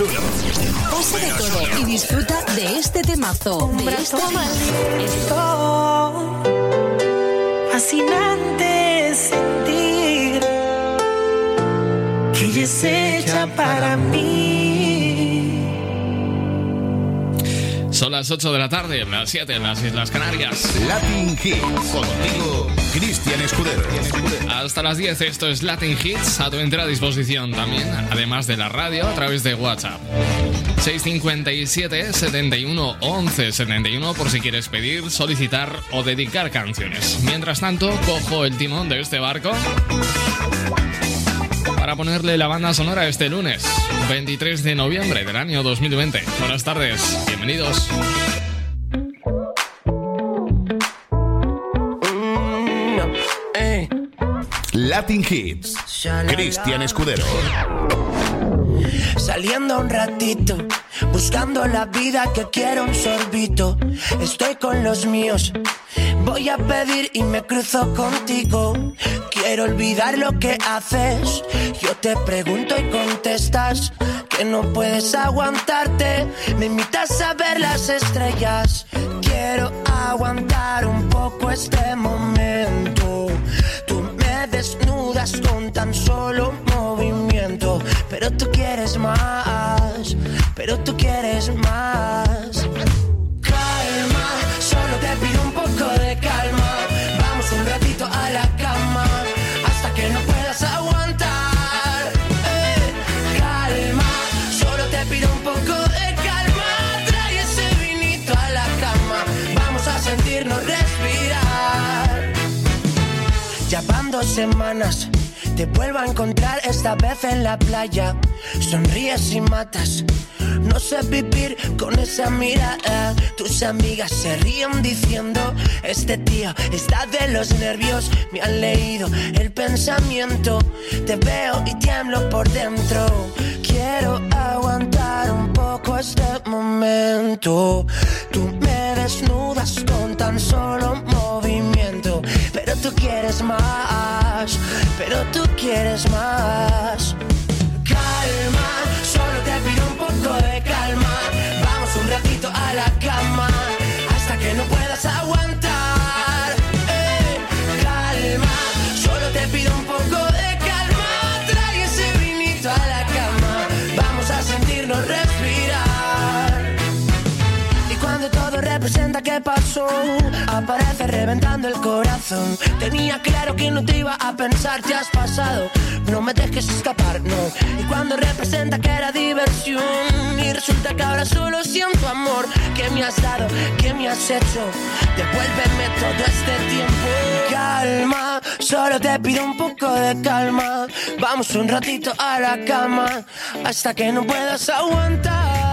uno. Pasa de todo y disfruta de este temazo. De esta Esto fascinante sentir que ella es hecha para mí. Son las 8 de la tarde, las 7 en las Islas Canarias. Latin Hits. Contigo, Cristian Escudero. Hasta las 10 esto es Latin Hits, a tu entera disposición también, además de la radio, a través de WhatsApp. 657 71 11 71 por si quieres pedir, solicitar o dedicar canciones. Mientras tanto, cojo el timón de este barco para ponerle la banda sonora este lunes, 23 de noviembre del año 2020. Buenas tardes, bienvenidos. Latin Hits. Cristian Escudero. Saliendo un ratito, buscando la vida que quiero un sorbito. Estoy con los míos, voy a pedir y me cruzo contigo. Quiero olvidar lo que haces. Yo te pregunto y contestas que no puedes aguantarte. Me invitas a ver las estrellas. Quiero aguantar un poco este momento. Desnudas con tan solo movimiento. Pero tú quieres más, pero tú quieres más. Calma, solo te pido un poco de calma. Vamos un ratito a la Ya semanas. Te vuelvo a encontrar esta vez en la playa. Sonríes y matas. No sé vivir con esa mirada. Tus amigas se ríen diciendo: Este tío está de los nervios. Me han leído el pensamiento. Te veo y tiemblo por dentro. Quiero aguantar un poco este momento. Tú me desnudas con tan solo movimiento. Pero tú quieres más. Pero tú quieres más. Calma, solo te pido un poco de calma. Vamos un ratito a la cama hasta que no puedas aguantar. Representa que pasó, aparece reventando el corazón. Tenía claro que no te iba a pensar, te has pasado. No me dejes escapar, no. Y cuando representa que era diversión, y resulta que ahora solo siento amor. que me has dado? que me has hecho? Devuélveme todo este tiempo. Calma, solo te pido un poco de calma. Vamos un ratito a la cama hasta que no puedas aguantar.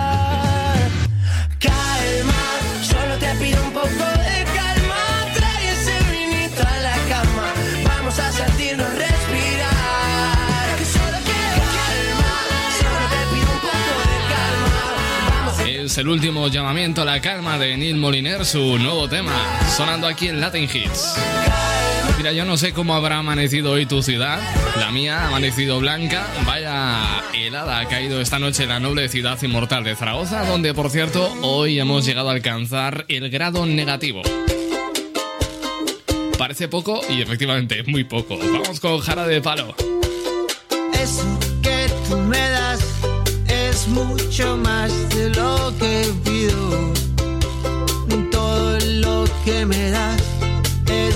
Es el último llamamiento a la calma de Neil Moliner, su nuevo tema, sonando aquí en Latin Hits. Mira, yo no sé cómo habrá amanecido hoy tu ciudad. La mía ha amanecido blanca. Vaya helada ha caído esta noche la noble ciudad inmortal de Zaragoza, donde, por cierto, hoy hemos llegado a alcanzar el grado negativo. Parece poco y efectivamente muy poco. Vamos con Jara de Palo. Eso que tú me das es mucho más de lo que pido. Todo lo que me das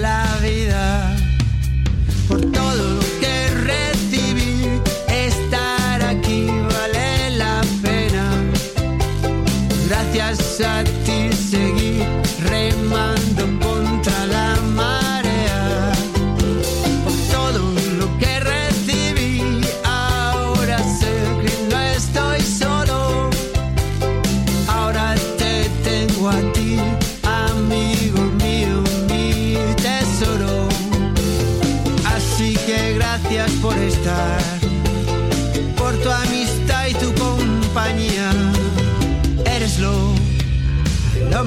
la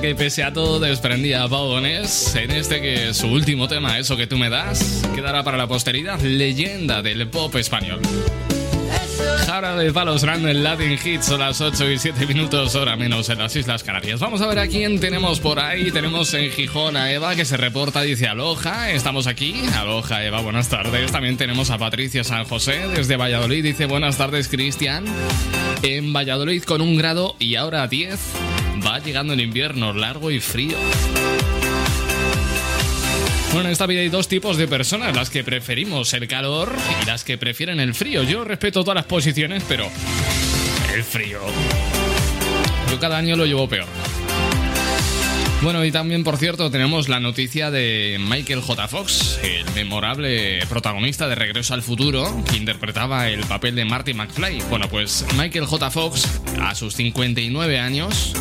Que pese a todo desprendía a en este que es su último tema, Eso que tú me das, quedará para la posteridad leyenda del pop español. Ahora de palos grande en Latin Hits, son las 8 y 7 minutos, hora menos en las Islas Canarias. Vamos a ver a quién tenemos por ahí. Tenemos en Gijón a Eva que se reporta, dice Aloja, estamos aquí. Aloja Eva, buenas tardes. También tenemos a Patricia San José desde Valladolid, dice buenas tardes Cristian. En Valladolid con un grado y ahora 10 va llegando el invierno largo y frío. Bueno, en esta vida hay dos tipos de personas, las que preferimos el calor y las que prefieren el frío. Yo respeto todas las posiciones, pero el frío. Yo cada año lo llevo peor. Bueno, y también, por cierto, tenemos la noticia de Michael J. Fox, el memorable protagonista de Regreso al Futuro, que interpretaba el papel de Marty McFly. Bueno, pues Michael J. Fox, a sus 59 años,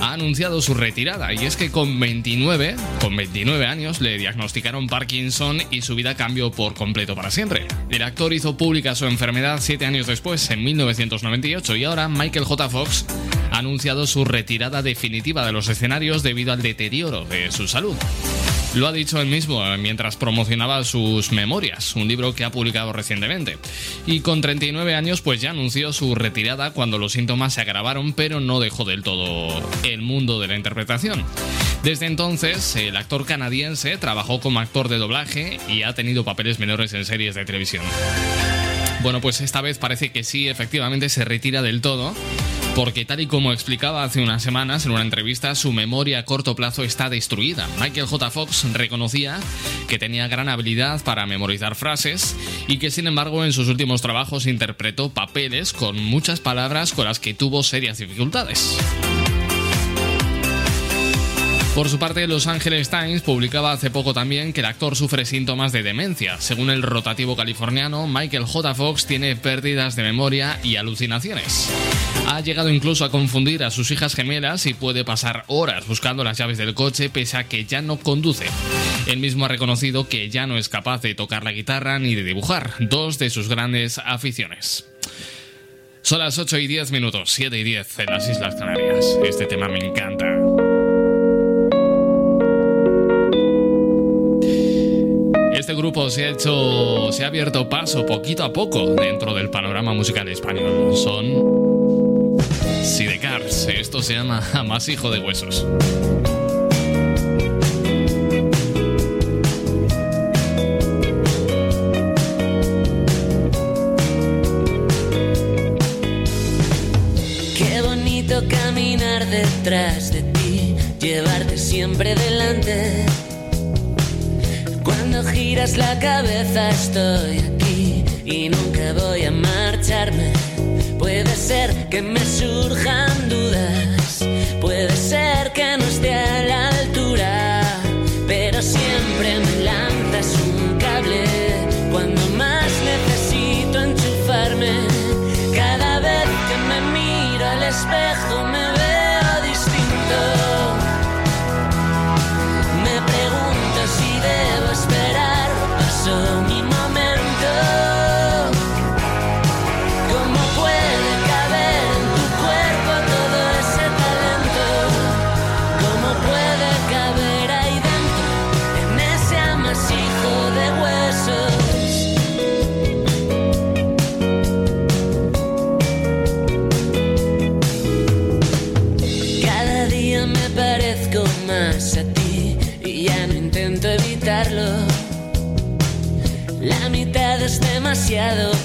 ha anunciado su retirada y es que con 29, con 29 años le diagnosticaron Parkinson y su vida cambió por completo para siempre. El actor hizo pública su enfermedad siete años después, en 1998, y ahora Michael J. Fox ha anunciado su retirada definitiva de los escenarios debido al deterioro de su salud. Lo ha dicho él mismo eh, mientras promocionaba sus memorias, un libro que ha publicado recientemente. Y con 39 años pues ya anunció su retirada cuando los síntomas se agravaron, pero no dejó del todo el mundo de la interpretación. Desde entonces, el actor canadiense trabajó como actor de doblaje y ha tenido papeles menores en series de televisión. Bueno, pues esta vez parece que sí, efectivamente se retira del todo porque tal y como explicaba hace unas semanas en una entrevista, su memoria a corto plazo está destruida. Michael J. Fox reconocía que tenía gran habilidad para memorizar frases y que sin embargo en sus últimos trabajos interpretó papeles con muchas palabras con las que tuvo serias dificultades. Por su parte, Los Angeles Times publicaba hace poco también que el actor sufre síntomas de demencia. Según el rotativo californiano, Michael J. Fox tiene pérdidas de memoria y alucinaciones. Ha llegado incluso a confundir a sus hijas gemelas y puede pasar horas buscando las llaves del coche pese a que ya no conduce. Él mismo ha reconocido que ya no es capaz de tocar la guitarra ni de dibujar, dos de sus grandes aficiones. Son las 8 y 10 minutos, 7 y 10 en las Islas Canarias. Este tema me encanta. Este grupo se ha hecho, se ha abierto paso poquito a poco dentro del panorama musical español. Son Sidecars. Esto se llama Hijo de Huesos. Qué bonito caminar detrás de ti, llevarte siempre delante cuando giras la cabeza estoy aquí y nunca voy a marcharme. Puede ser que me surjan dudas, puede ser que no esté a la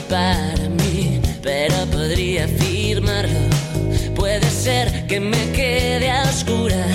para mí, pero podría afirmarlo. Puede ser que me quede a oscuras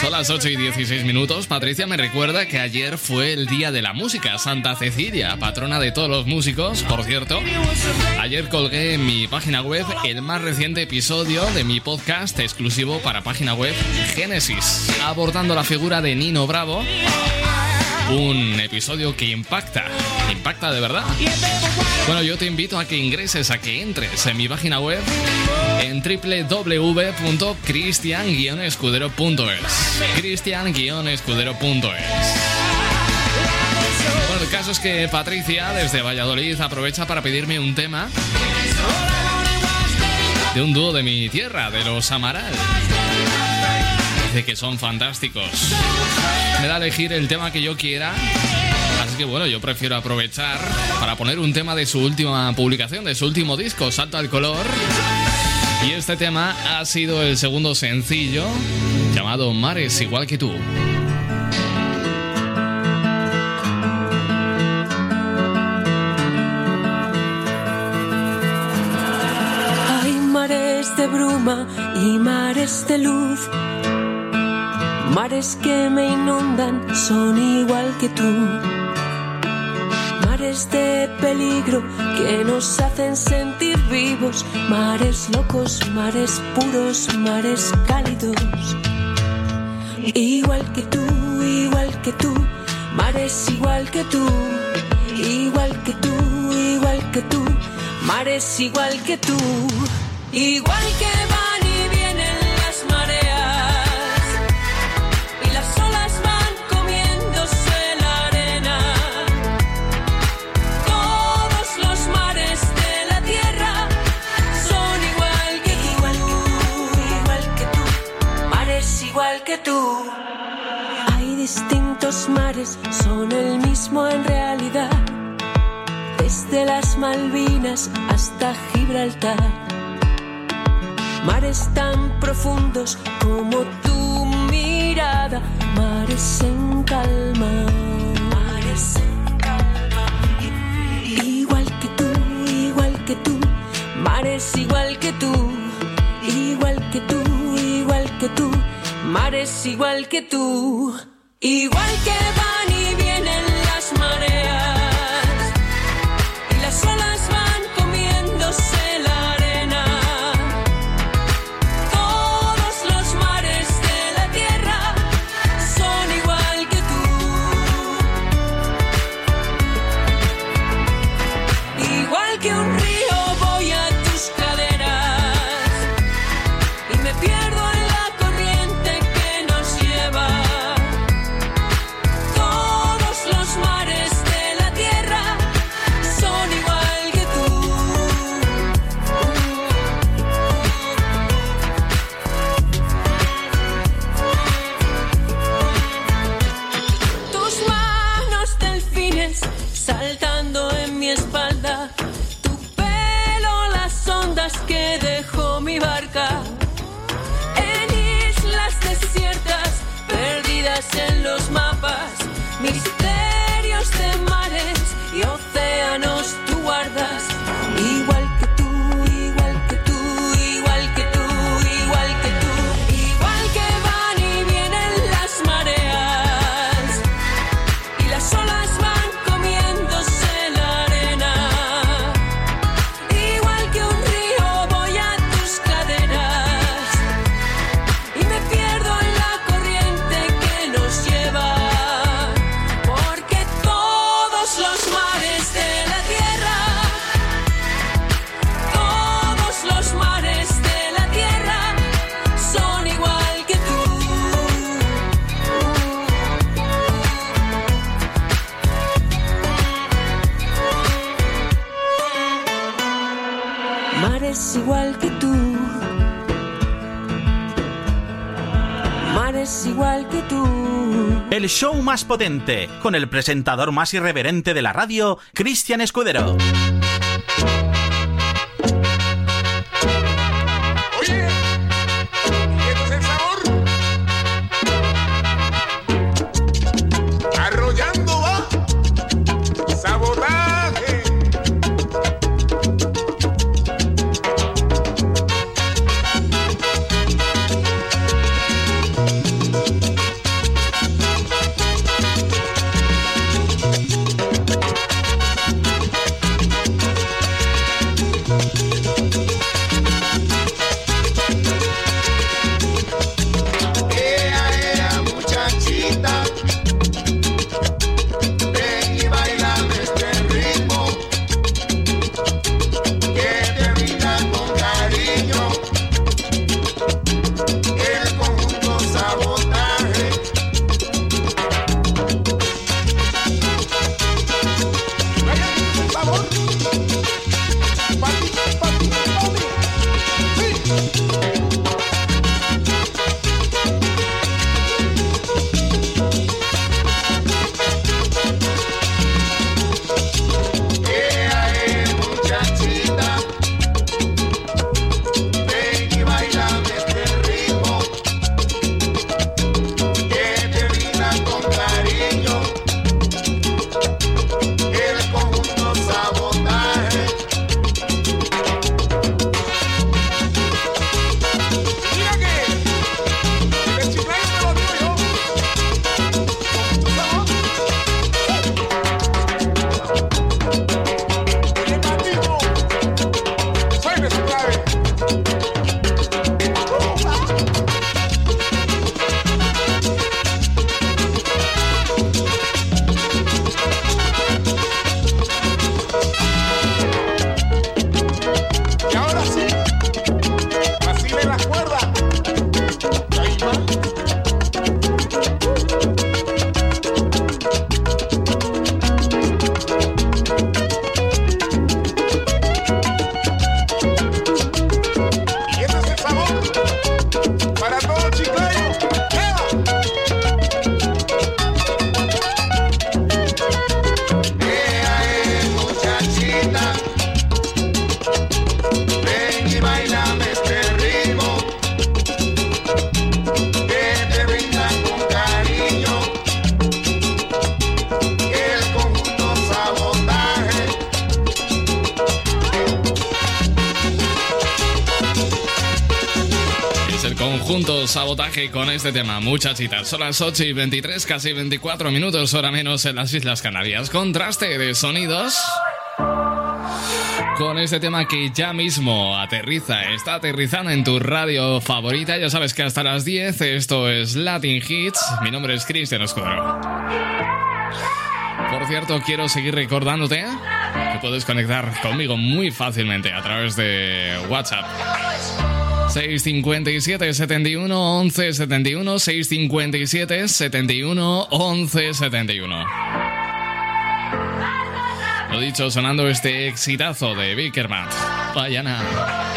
Son las 8 y 16 minutos. Patricia me recuerda que ayer fue el Día de la Música. Santa Cecilia, patrona de todos los músicos, por cierto. Ayer colgué en mi página web el más reciente episodio de mi podcast exclusivo para página web Génesis, abordando la figura de Nino Bravo. Un episodio que impacta, impacta de verdad. Bueno, yo te invito a que ingreses, a que entres en mi página web en www.cristian-escudero.es. Cristian-escudero.es. Bueno, el caso es que Patricia, desde Valladolid, aprovecha para pedirme un tema de un dúo de mi tierra, de los Amaral. Dice que son fantásticos. Me da a elegir el tema que yo quiera Así que bueno, yo prefiero aprovechar para poner un tema de su última publicación, de su último disco, Salto al Color. Y este tema ha sido el segundo sencillo llamado Mares igual que tú. Hay mares de bruma y mares de luz. Mares que me inundan son igual que tú mares de peligro que nos hacen sentir vivos, mares locos, mares puros, mares cálidos. Igual que tú, igual que tú, mares igual que tú, igual que tú, igual que tú, mares igual que tú, igual que distintos mares, son el mismo en realidad. Desde las Malvinas hasta Gibraltar. Mares tan profundos como tu mirada, mares en calma. Mares en calma. Igual que tú, igual que tú, mares igual que tú, igual que tú, igual que tú, mares igual que tú, igual que van en los mapas. Misterios El show más potente, con el presentador más irreverente de la radio, Cristian Escudero. Con este tema. Muchachitas, son las 8 y 23, casi 24 minutos, hora menos en las Islas Canarias. Contraste de sonidos con este tema que ya mismo aterriza, está aterrizando en tu radio favorita. Ya sabes que hasta las 10 esto es Latin Hits. Mi nombre es Cristian Escudero. Por cierto, quiero seguir recordándote que puedes conectar conmigo muy fácilmente a través de WhatsApp. 657 71 11 71 657 71 11 71 Lo dicho, sonando este exitazo de Bickerman. Vayana. Si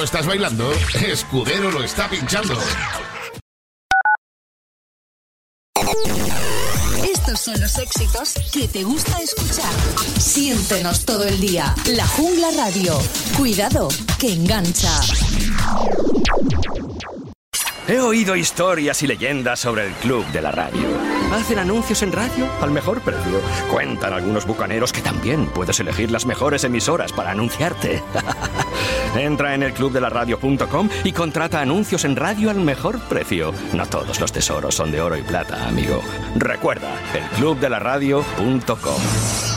lo estás bailando, Escudero lo está pinchando. Estos son los éxitos que te gusta escuchar. Siéntenos todo el día. La Jungla Radio. Cuidado, que engancha. He oído historias y leyendas sobre el club de la radio. Hacen anuncios en radio al mejor precio. Cuentan algunos bucaneros que también puedes elegir las mejores emisoras para anunciarte. Entra en el y contrata anuncios en radio al mejor precio. No todos los tesoros son de oro y plata, amigo. Recuerda, el.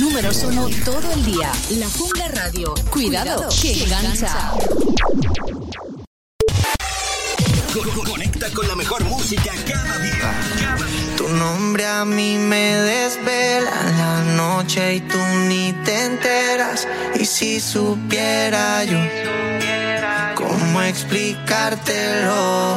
Números uno todo el día. La Jungla Radio. Cuidado, que engancha. Conecta con la mejor música cada día. Tu nombre a mí me desvela la noche y tú ni te enteras. Y si supiera yo cómo explicártelo,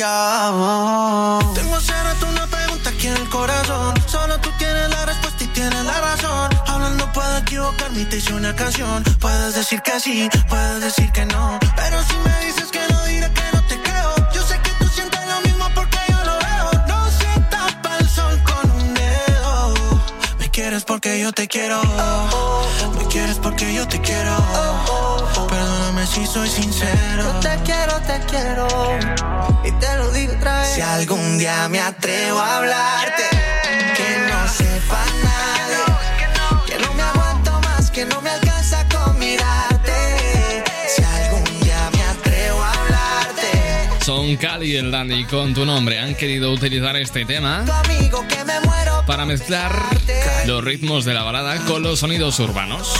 Tengo hacer una pregunta aquí en el corazón. Solo tú tienes la respuesta y tienes la razón. Hablando puedo equivocarme y te hice una canción. Puedes decir que sí, puedes decir que no. Pero si me dices que no, diré que no te creo. Yo sé que tú sientes lo mismo porque yo lo veo. No se tapa el sol con un dedo. Me quieres porque yo te quiero. Me quieres porque yo te quiero. Perdóname si soy sincero. Yo te quiero, te quiero y te lo digo otra vez. Si algún día me atrevo a hablarte, que no sepa nadie, que no me aguanto más, que no me alcanza con mirarte. Si algún día me atrevo a hablarte. Son Cali y el Dandy con tu nombre. Han querido utilizar este tema para mezclar los ritmos de la balada con los sonidos urbanos.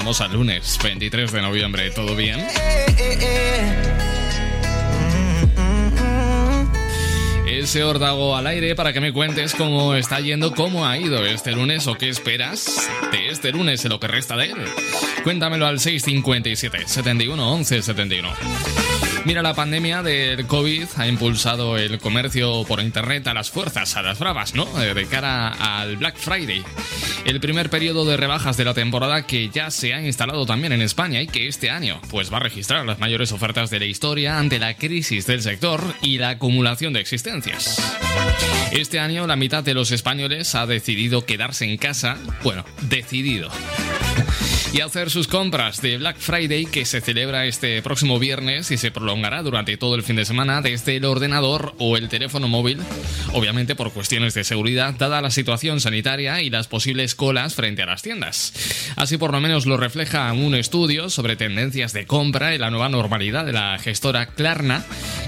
Estamos al lunes 23 de noviembre, ¿todo bien? Eh, eh, eh. ese órdago al aire para que me cuentes cómo está yendo, cómo ha ido este lunes o qué esperas de este lunes en lo que resta de él. Cuéntamelo al 657 71 11 71. Mira, la pandemia del COVID ha impulsado el comercio por internet a las fuerzas, a las bravas, ¿no? Eh, de cara al Black Friday. El primer periodo de rebajas de la temporada que ya se ha instalado también en España y que este año pues va a registrar las mayores ofertas de la historia ante la crisis del sector y la acumulación de existencias. Este año la mitad de los españoles ha decidido quedarse en casa, bueno, decidido y hacer sus compras de Black Friday que se celebra este próximo viernes y se prolongará durante todo el fin de semana desde el ordenador o el teléfono móvil, obviamente por cuestiones de seguridad dada la situación sanitaria y las posibles colas frente a las tiendas. Así por lo menos lo refleja un estudio sobre tendencias de compra y la nueva normalidad de la gestora Klarna,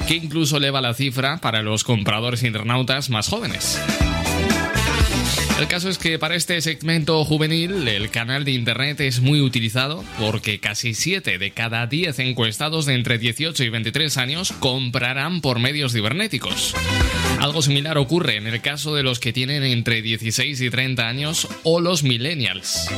que incluso eleva la cifra para los compradores internautas más jóvenes. El caso es que para este segmento juvenil el canal de internet es muy utilizado porque casi 7 de cada 10 encuestados de entre 18 y 23 años comprarán por medios cibernéticos. Algo similar ocurre en el caso de los que tienen entre 16 y 30 años o los millennials.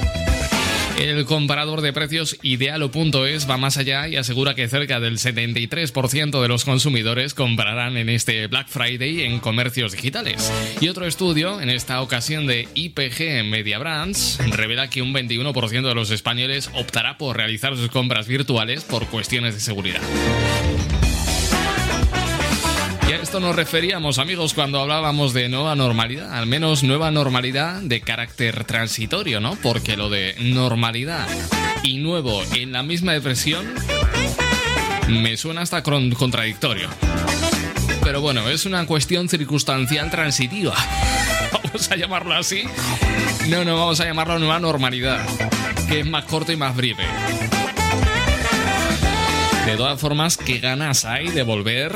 El comparador de precios Idealo.es va más allá y asegura que cerca del 73% de los consumidores comprarán en este Black Friday en comercios digitales. Y otro estudio, en esta ocasión de IPG Media Brands, revela que un 21% de los españoles optará por realizar sus compras virtuales por cuestiones de seguridad. Nos referíamos, amigos, cuando hablábamos de nueva normalidad, al menos nueva normalidad de carácter transitorio, ¿no? Porque lo de normalidad y nuevo en la misma depresión me suena hasta contradictorio. Pero bueno, es una cuestión circunstancial transitiva. Vamos a llamarlo así. No, no, vamos a llamarlo nueva normalidad, que es más corto y más breve. De todas formas, qué ganas hay de volver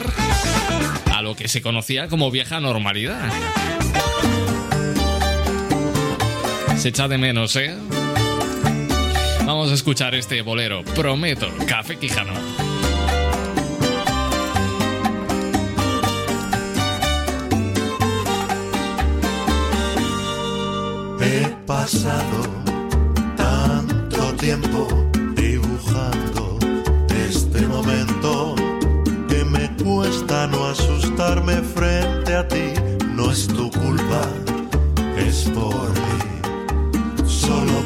a lo que se conocía como vieja normalidad. Se echa de menos, ¿eh? Vamos a escuchar este bolero, prometo, Café Quijano. He pasado tanto tiempo cuesta no asustarme frente a ti. No es tu culpa, es por mí. Solo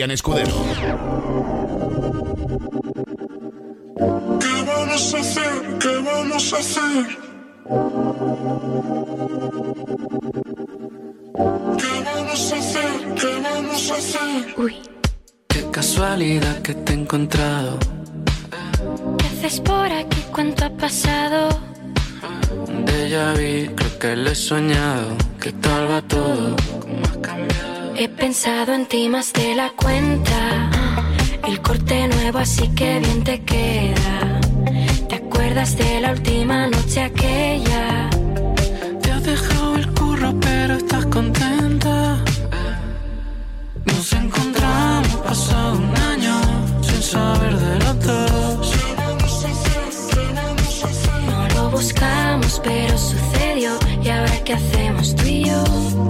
Cristian Escudero. ¿Qué vamos a hacer? ¿Qué vamos a hacer? ¿Qué vamos a hacer? ¿Qué vamos a hacer? Uy, Qué casualidad que te he encontrado. ¿qué haces por aquí? ¿Cuánto ha pasado? De ya vi, creo que le he pensado en ti más de la cuenta. El corte nuevo, así que bien te queda. ¿Te acuerdas de la última noche aquella? Te has dejado el curro, pero estás contenta. Nos encontramos pasado un año sin saber de los dos. No lo buscamos, pero sucedió. ¿Y ahora qué hacemos tú y yo?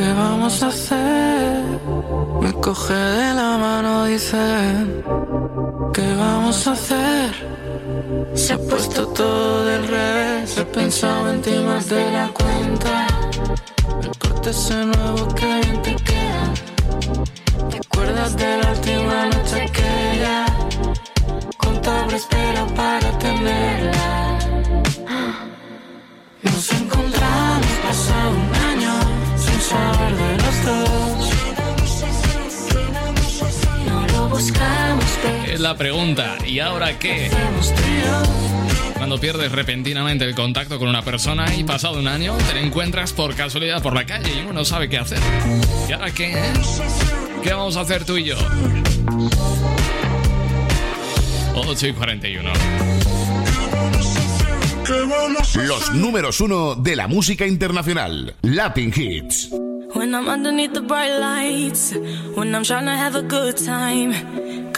¿Qué vamos a hacer? Me coge de la mano, dice. ¿Qué vamos a hacer? Se ha puesto todo del revés. He pensado en ti más de la cuenta. El corte ese nuevo pierdes repentinamente el contacto con una persona y pasado un año te la encuentras por casualidad por la calle y uno no sabe qué hacer. ¿Y ahora qué? eh? ¿Qué vamos a hacer tú y yo? 8 y 41. Los números uno de la música internacional. Latin Hits. When I'm underneath the bright lights, when I'm trying to have a good time.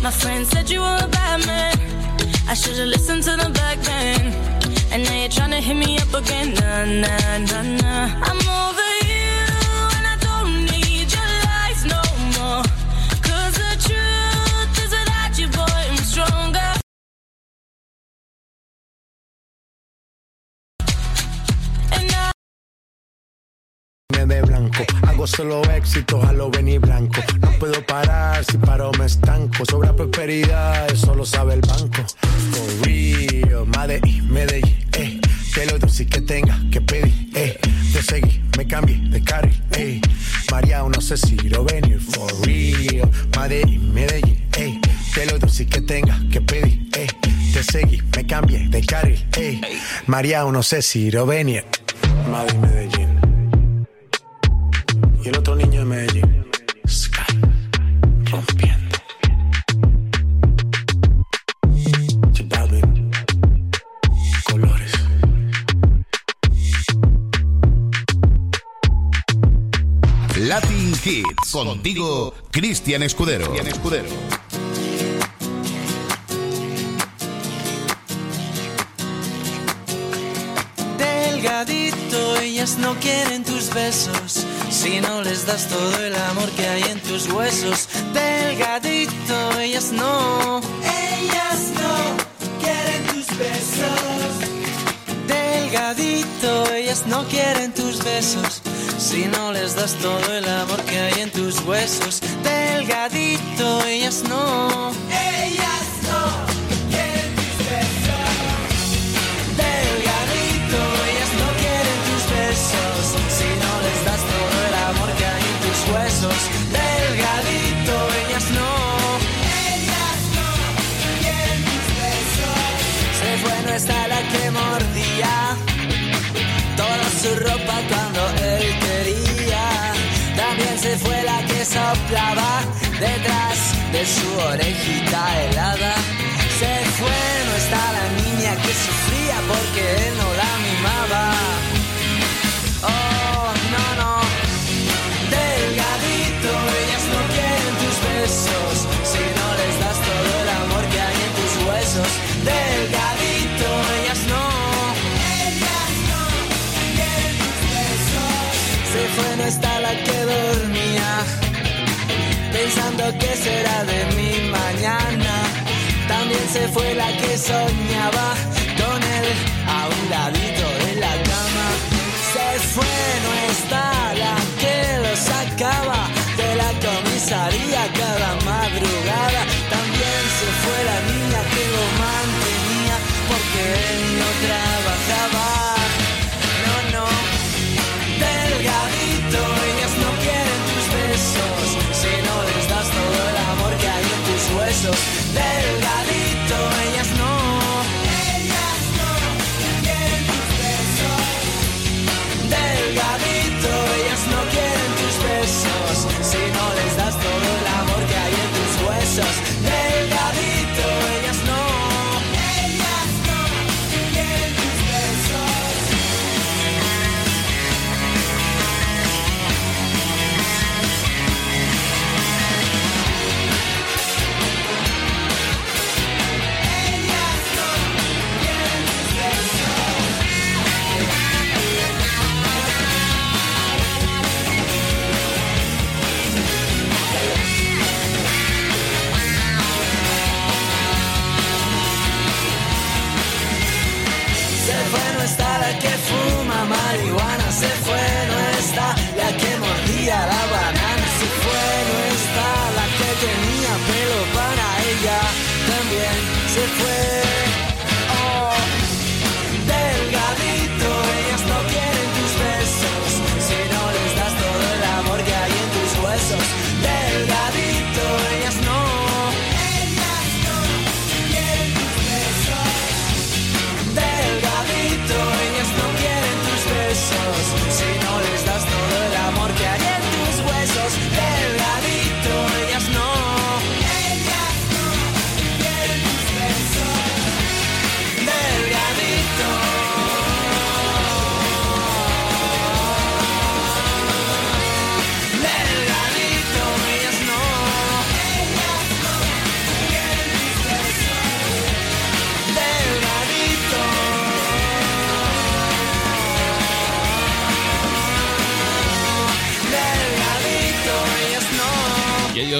My friend said you were a bad man. I should've listened to them back then. And now you're trying to hit me up again. Nah, nah, nah, nah. I'm over you. And I don't need your lies no more. Cause the truth is without you, boy, I'm stronger. And I Me blanco, hago solo éxitos a lo venir blanco. No puedo parar, si paro me estanco. Sobra prosperidad, eso lo sabe el banco. For real, Medellín, Medellín, eh. Que lo dulce que tenga que pedir, eh. Te seguí, me cambié de carril, eh. María, no sé si lo venir, for real. Medellín, Medellín, eh. Que lo dulce que tenga que pedir, eh. Te seguí, me cambié de carril, eh. María, no sé si lo venir. Madrid, Medellín. Y el otro niño de Medellín. Sky. Rompiendo. Balvin. Colores. Latin Hits. Contigo, Cristian Escudero. Cristian Escudero. Ellas no quieren tus besos. Si no les das todo el amor que hay en tus huesos. Delgadito, ellas no. Ellas no quieren tus besos. Delgadito, ellas no quieren tus besos. Si no les das todo el amor que hay en tus huesos. Delgadito, ellas no. Ellas no soplaba detrás de su orejita helada. Se fue no está la niña que sufría porque no Pensando que será de mi mañana. También se fue la que soñaba Con él a un ladito de la cama. Se fue no está la que lo sacaba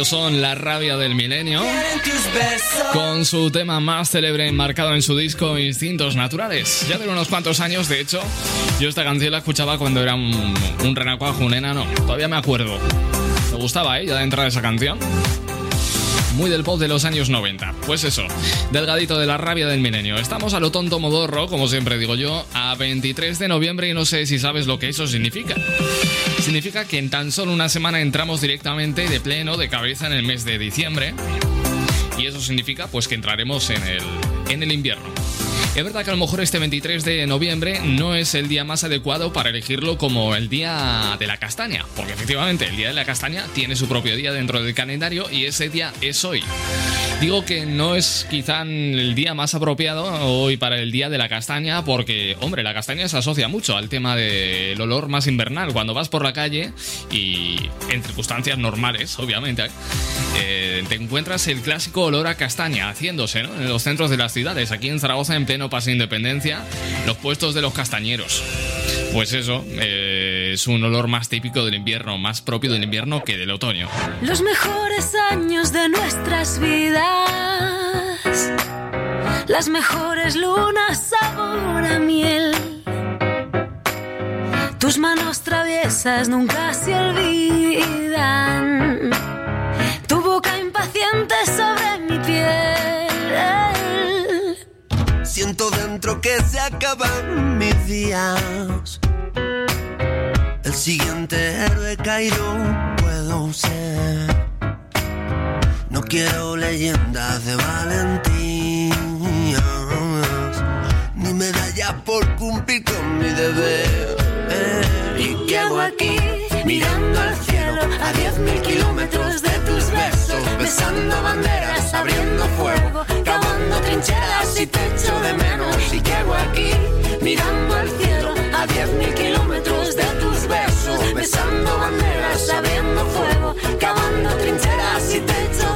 son la rabia del milenio. Con su tema más célebre enmarcado en su disco Instintos Naturales. Ya tiene unos cuantos años, de hecho. Yo esta canción la escuchaba cuando era un, un renacuajo, un enano. Todavía me acuerdo. Me gustaba, ¿eh? Ya de entrada esa canción. Muy del pop de los años 90. Pues eso, delgadito de la rabia del milenio. Estamos a lo tonto modorro, como siempre digo yo, a 23 de noviembre y no sé si sabes lo que eso significa. Significa que en tan solo una semana entramos directamente de pleno, de cabeza en el mes de diciembre. Y eso significa pues que entraremos en el, en el invierno. Es verdad que a lo mejor este 23 de noviembre no es el día más adecuado para elegirlo como el día de la castaña, porque efectivamente el día de la castaña tiene su propio día dentro del calendario y ese día es hoy. Digo que no es quizá el día más apropiado hoy para el día de la castaña, porque, hombre, la castaña se asocia mucho al tema del olor más invernal. Cuando vas por la calle y en circunstancias normales, obviamente, eh, te encuentras el clásico olor a castaña haciéndose ¿no? en los centros de las ciudades. Aquí en Zaragoza, en pleno paso de independencia, los puestos de los castañeros. Pues eso, eh, es un olor más típico del invierno, más propio del invierno que del otoño. Los mejores años de nuestras vidas. Las mejores lunas sabor a miel. Tus manos traviesas nunca se olvidan. Tu boca impaciente sobre mi piel. Siento dentro que se acaban mis días. El siguiente héroe caído puedo ser. No quiero leyendas de valentías, ni medallas por cumplir con mi deber. ¿Y qué aquí? Mirando al cielo a diez mil kilómetros de tus besos, besando banderas, abriendo fuego, cavando trincheras y te echo de menos. ¿Y qué aquí? Mirando al cielo a diez mil kilómetros de tus besos, besando banderas, abriendo fuego, cavando trincheras y te echo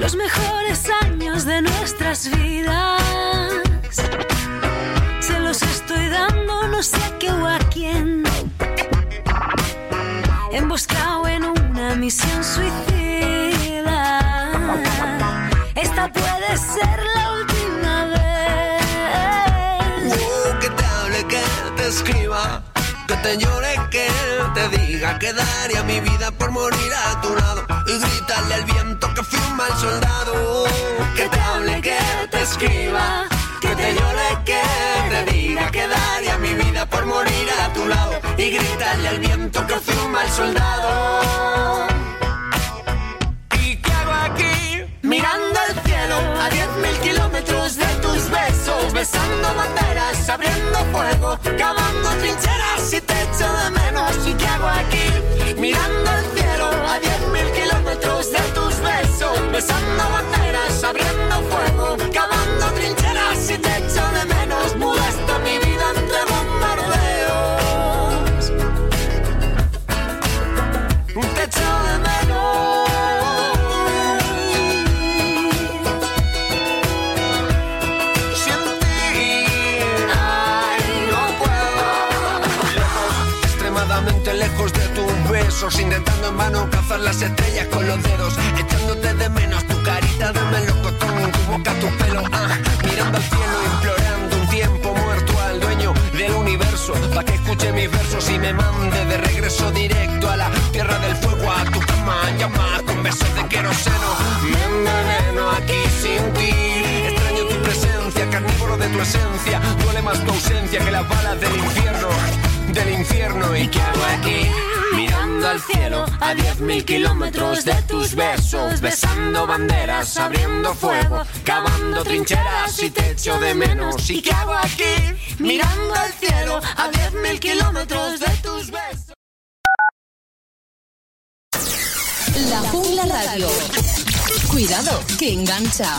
Los mejores años de nuestras vidas. Se los estoy dando, no sé a qué o a quién. Emboscado en una misión suicida. Esta puede ser la última escriba, que te llore, que te diga que daría mi vida por morir a tu lado y gritarle al viento que fui un mal soldado. Que te hable, que te escriba, que te llore, que te diga que daría mi vida por morir a tu lado y gritarle al viento que fui un mal soldado. ¿Y qué hago aquí? Mirando al cielo a diez mil kilómetros de tus besos, besando abriendo fuego, cavando trincheras y te echo de menos. ¿Y qué hago aquí? Mirando al cielo a diez mil kilómetros de tus besos, besando besos, intentando en vano cazar las estrellas con los dedos, echándote de menos tu carita de melocotón, tu boca, tu pelo, ah, mirando al cielo, implorando un tiempo muerto al dueño del universo, para que escuche mis versos y me mande de regreso directo a la tierra del fuego, a tu cama, llama con besos de queroseno, me enveneno aquí sin ti, extraño tu presencia, carnívoro de tu esencia, duele más tu ausencia que las balas del infierno, del infierno, ¿y qué hago aquí? Mirando al cielo a diez mil kilómetros de tus besos, besando banderas, abriendo fuego, cavando trincheras y te echo de menos. ¿Y qué hago aquí? Mirando al cielo a diez mil kilómetros de tus besos. La Jungla Radio. Cuidado, que engancha.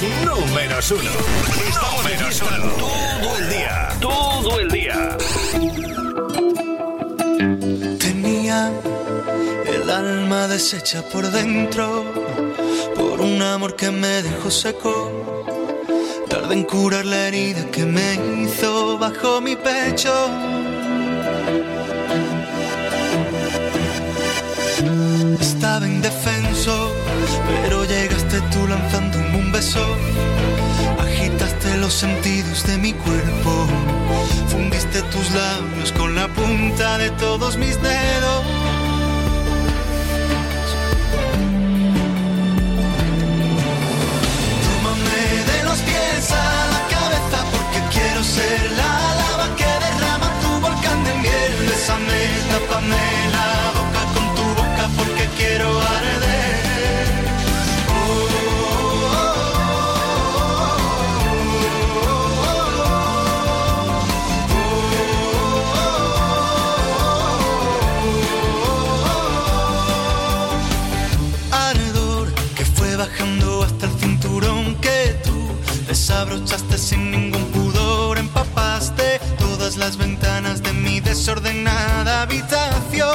ponemos números uno. Estamos números uno todo el día. Todo el día. Tenía el alma deshecha por dentro por un amor que me dejó seco. Tardé en curar la herida que me hizo bajo mi pecho. Estaba indefenso, pero llegaste tú lanzándome un beso. Agitaste los sentidos de mi cuerpo. Fundiste tus labios con la punta de todos mis dedos. Tómame de los pies a la cabeza porque quiero ser la lava que derrama tu volcán de miel. Bésame, tápame la boca con tu boca porque quiero arder. Desabrochaste sin ningún pudor, empapaste todas las ventanas de mi desordenada habitación.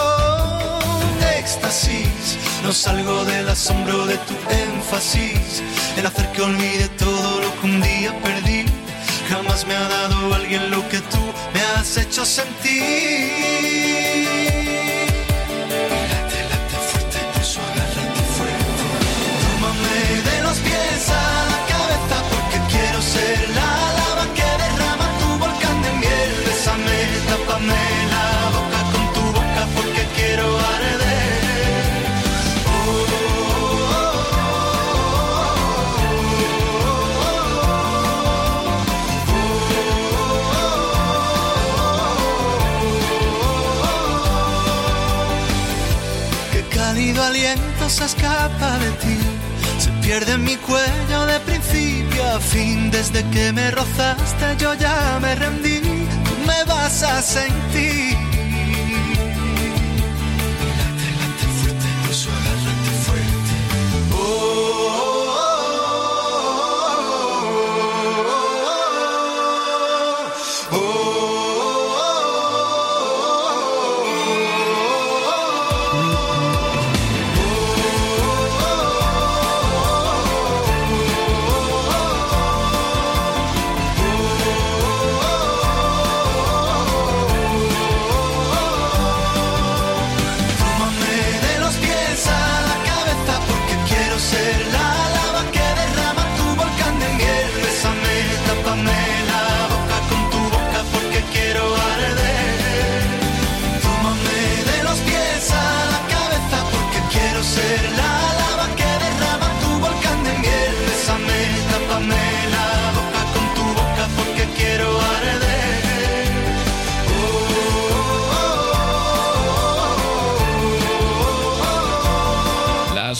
Éxtasis, no salgo del asombro de tu énfasis, el hacer que olvide todo lo que un día perdí. Jamás me ha dado alguien lo que tú me has hecho sentir. Se escapa de ti. Se pierde en mi cuello de principio a fin. Desde que me rozaste yo ya me rendí. Tú me vas a sentir.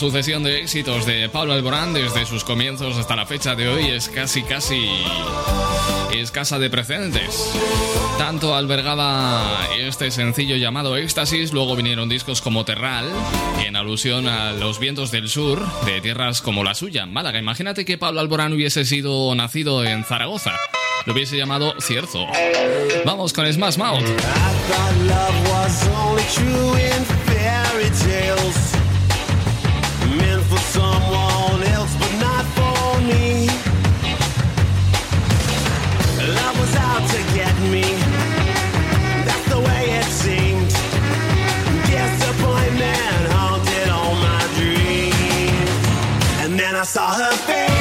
Sucesión de éxitos de Pablo Alborán desde sus comienzos hasta la fecha de hoy es casi casi escasa de precedentes. Tanto albergaba este sencillo llamado Éxtasis, luego vinieron discos como Terral, en alusión a los vientos del sur de tierras como la suya, Málaga. Imagínate que Pablo Alborán hubiese sido nacido en Zaragoza. Lo hubiese llamado Cierzo. Vamos con Smash Mouth. I saw her face.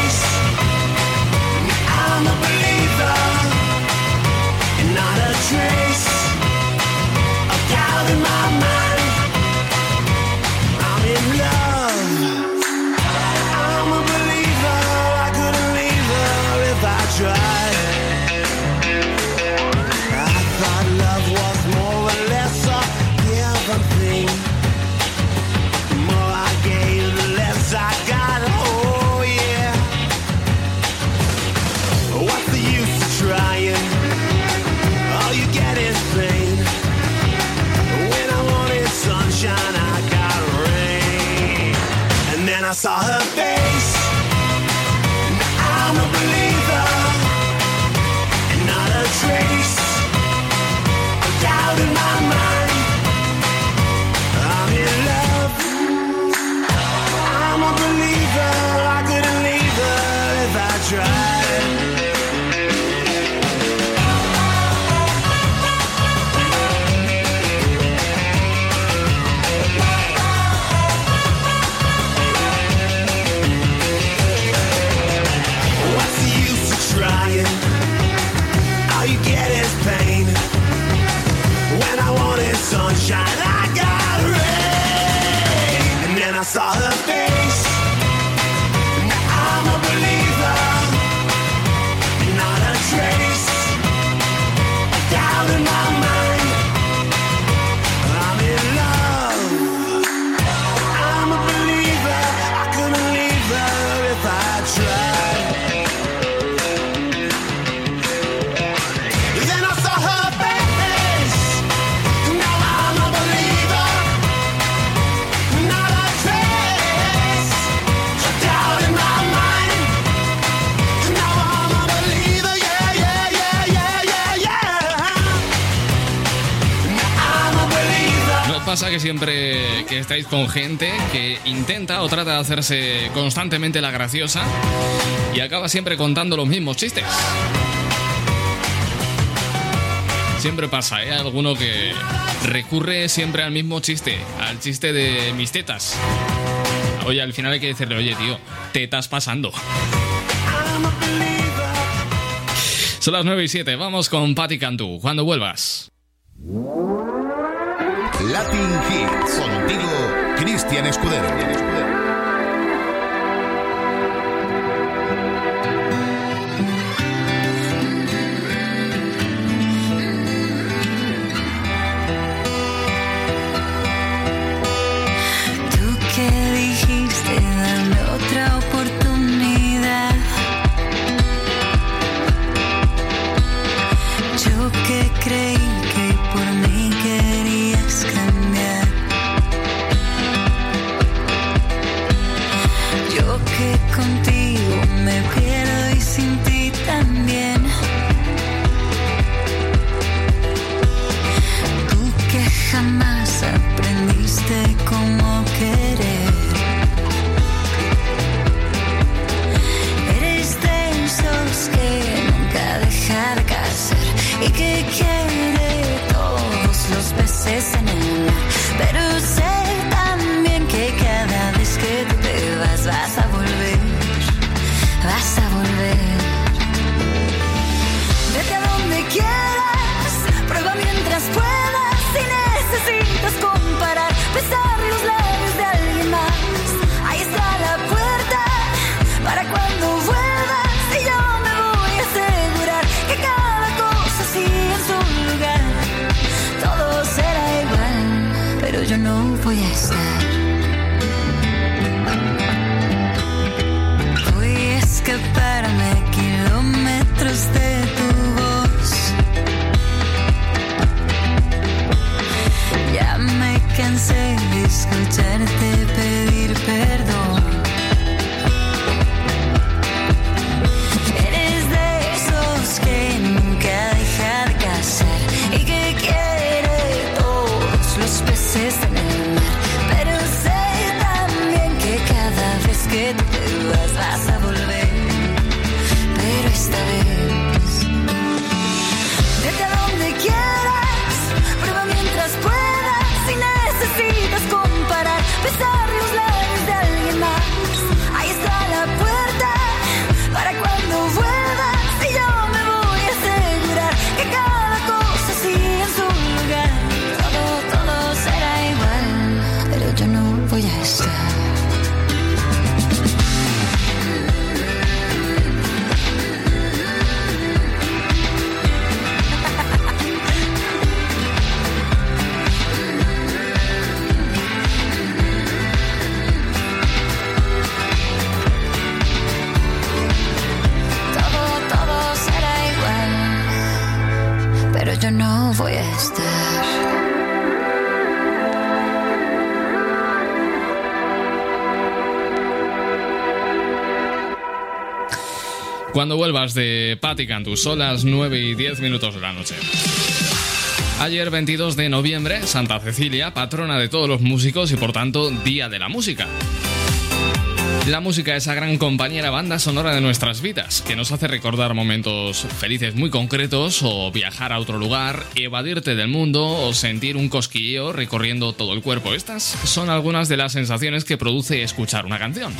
Que siempre que estáis con gente que intenta o trata de hacerse constantemente la graciosa y acaba siempre contando los mismos chistes. Siempre pasa, ¿eh? Alguno que recurre siempre al mismo chiste, al chiste de mis tetas. Oye, al final hay que decirle, oye, tío, te estás pasando. Son las 9 y 7, vamos con Patti Cantú, cuando vuelvas. Latin Hits. Contigo, Cristian Escudero. Tú que dijiste dame otra Cuando vuelvas de Patti Cantú, son las 9 y 10 minutos de la noche. Ayer 22 de noviembre, Santa Cecilia, patrona de todos los músicos y por tanto Día de la Música. La música, esa gran compañera banda sonora de nuestras vidas, que nos hace recordar momentos felices muy concretos o viajar a otro lugar, evadirte del mundo o sentir un cosquilleo recorriendo todo el cuerpo. Estas son algunas de las sensaciones que produce escuchar una canción.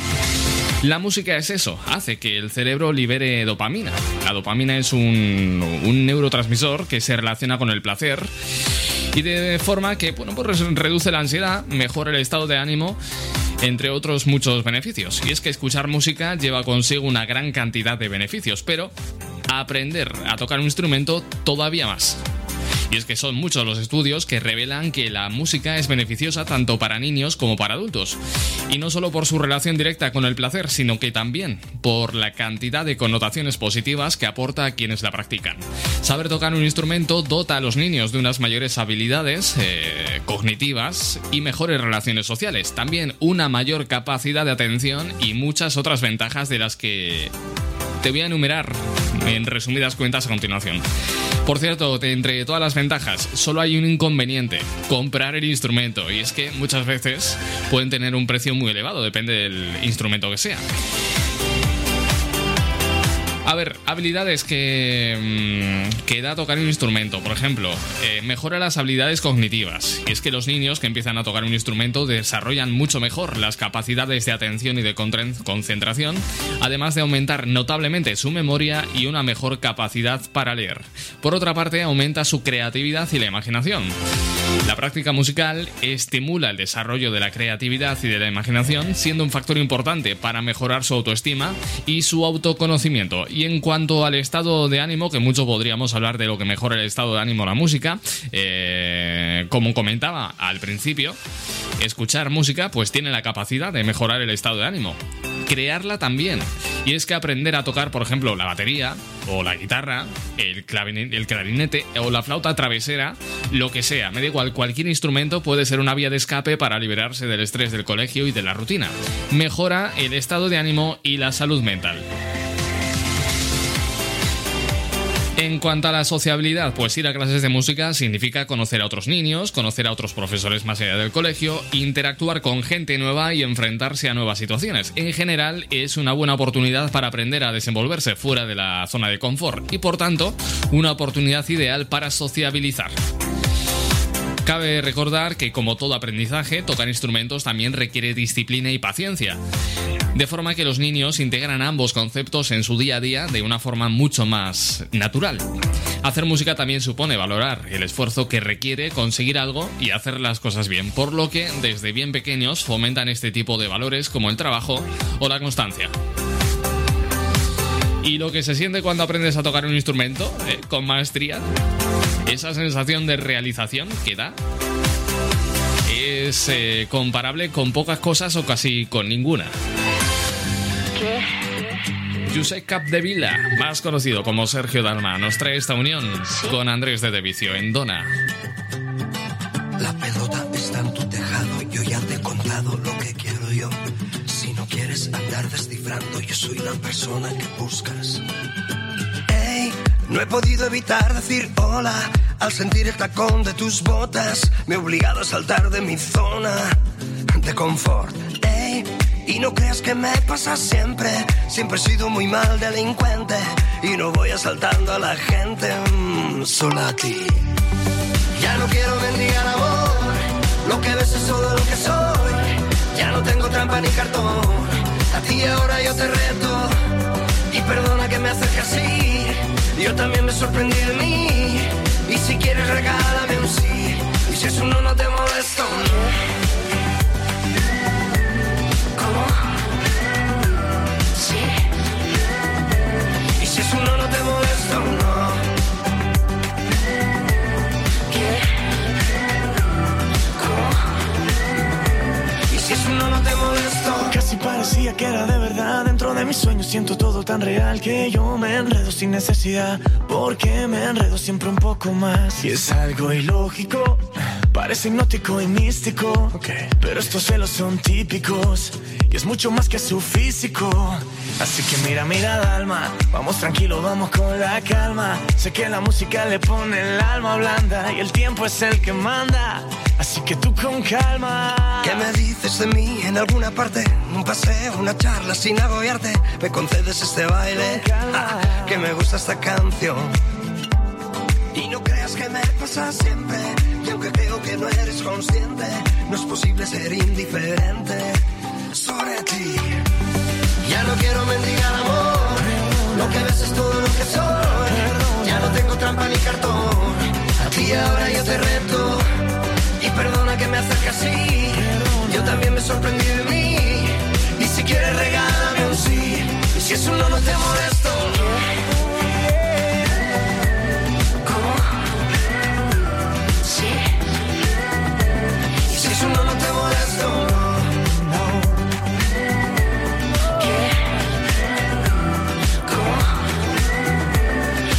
La música es eso, hace que el cerebro libere dopamina. La dopamina es un, neurotransmisor que se relaciona con el placer y de forma que bueno, pues reduce la ansiedad, mejora el estado de ánimo entre otros muchos beneficios. Y es que escuchar música lleva consigo una gran cantidad de beneficios, pero aprender a tocar un instrumento todavía más. Y es que son muchos los estudios que revelan que la música es beneficiosa tanto para niños como para adultos. Y no solo por su relación directa con el placer, sino que también por la cantidad de connotaciones positivas que aporta a quienes la practican. Saber tocar un instrumento dota a los niños de unas mayores habilidades eh, cognitivas y mejores relaciones sociales. También una mayor capacidad de atención y muchas otras ventajas de las que te voy a enumerar en resumidas cuentas a continuación. Por cierto, entre todas las ventajas, solo hay un inconveniente, comprar el instrumento, y es que muchas veces pueden tener un precio muy elevado, depende del instrumento que sea. A ver, habilidades que, mm, que da tocar un instrumento. Por ejemplo, eh, mejora las habilidades cognitivas. Y es que los niños que empiezan a tocar un instrumento desarrollan mucho mejor las capacidades de atención y de concentración, además de aumentar notablemente su memoria y una mejor capacidad para leer. Por otra parte, aumenta su creatividad y la imaginación. La práctica musical estimula el desarrollo de la creatividad y de la imaginación, siendo un factor importante para mejorar su autoestima y su autoconocimiento. Y en cuanto al estado de ánimo, que mucho podríamos hablar de lo que mejora el estado de ánimo la música, eh, como comentaba al principio, escuchar música pues tiene la capacidad de mejorar el estado de ánimo. Crearla también. Y es que aprender a tocar, por ejemplo, la batería o la guitarra, el, el clarinete o la flauta travesera, lo que sea, me da igual, cualquier instrumento puede ser una vía de escape para liberarse del estrés del colegio y de la rutina. Mejora el estado de ánimo y la salud mental. En cuanto a la sociabilidad, pues ir a clases de música significa conocer a otros niños, conocer a otros profesores más allá del colegio, interactuar con gente nueva y enfrentarse a nuevas situaciones. En general, es una buena oportunidad para aprender a desenvolverse fuera de la zona de confort y, por tanto, una oportunidad ideal para sociabilizar. Cabe recordar que como todo aprendizaje, tocar instrumentos también requiere disciplina y paciencia. De forma que los niños integran ambos conceptos en su día a día de una forma mucho más natural. Hacer música también supone valorar el esfuerzo que requiere conseguir algo y hacer las cosas bien, por lo que desde bien pequeños fomentan este tipo de valores como el trabajo o la constancia. Y lo que se siente cuando aprendes a tocar un instrumento eh, con maestría, esa sensación de realización que da, es eh, comparable con pocas cosas o casi con ninguna. Josep Capdevila, más conocido como Sergio Dalma, nos trae esta unión con Andrés de Devicio en Dona. Soy la persona que buscas. Ey, no he podido evitar decir hola al sentir el tacón de tus botas. Me he obligado a saltar de mi zona de confort. Ey, y no creas que me pasa siempre. Siempre he sido muy mal delincuente y no voy asaltando a la gente, mm, solo a ti. Ya no quiero mendigar amor, lo que ves es todo lo que soy. Ya no tengo trampa ni cartón, a ti ahora yo te reto. Y perdona que me acerque así, yo también me sorprendí de mí. Y si quieres regálame un sí, y si es un no no te molesto. Parecía que era de verdad. Dentro de mis sueños siento todo tan real que yo me enredo sin necesidad. Porque me enredo siempre un poco más. Y es algo ilógico. Parece hipnótico y místico. Pero estos celos son típicos. Y es mucho más que su físico. Así que mira, mira, Dalma. Vamos tranquilo, vamos con la calma. Sé que la música le pone el alma blanda. Y el tiempo es el que manda. Así que tú con calma. ¿Qué me dices de mí en alguna parte? Un paseo, una charla sin agobiarte. ¿Me concedes este baile? Ah, que me gusta esta canción. Y no creas que me pasa siempre. Y aunque creo que no eres consciente, no es posible ser indiferente sobre ti. Ya no quiero mendigar amor. Lo que ves es todo lo que soy. Ya no tengo trampa ni cartón. A ti ahora yo te reto. Y perdona que me acerque así. Yo también me sorprendí de mí. Y si quieres regálame un sí. Y si es un no, no te molesto.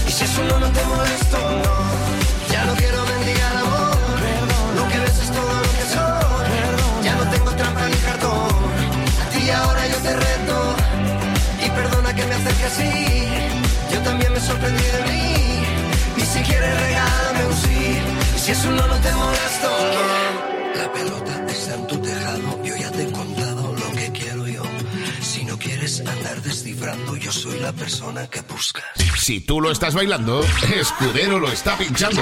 ¿Y si eso no lo te molesto? Ya no quiero bendiga amor. Lo que ves es todo lo que soy. Ya no tengo trampa ni cartón. A ti ahora yo te reto. Y perdona que me acerque así. Yo también me sorprendí de mí. Ni si quieres regalarme un sí. Si eso no te molesto? ¿Qué? La pelota está en tu tejado, yo ya te he contado lo que quiero yo. Si no quieres andar descifrando, yo soy la persona que buscas. Si tú lo estás bailando, Escudero lo está pinchando.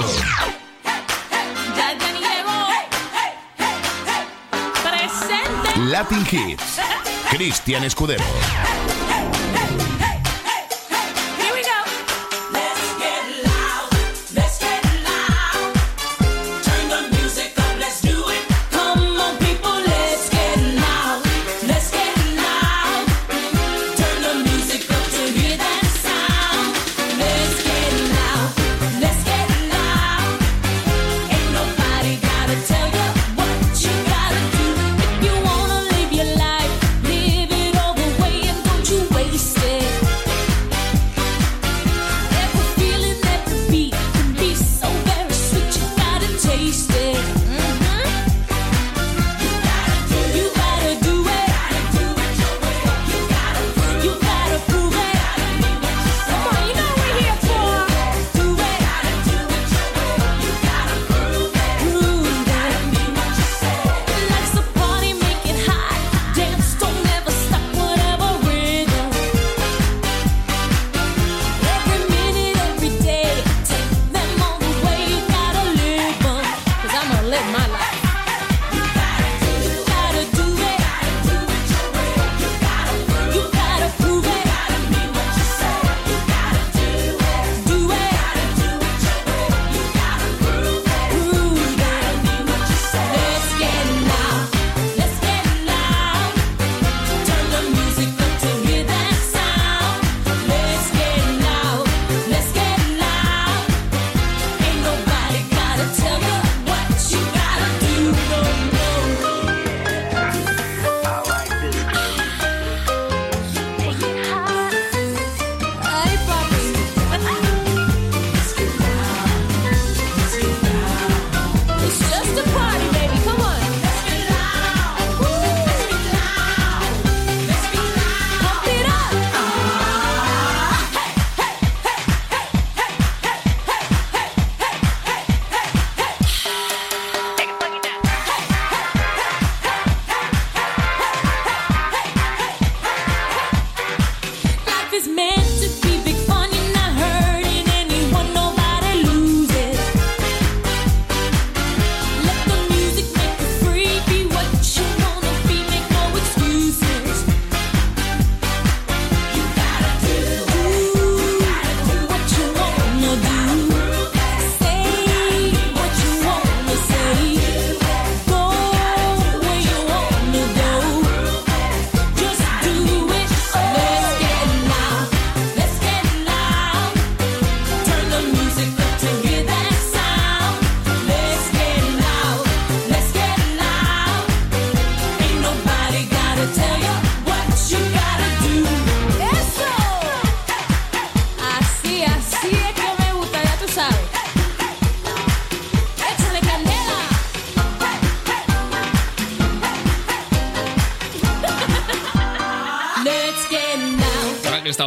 Latin Hits. Cristian Escudero.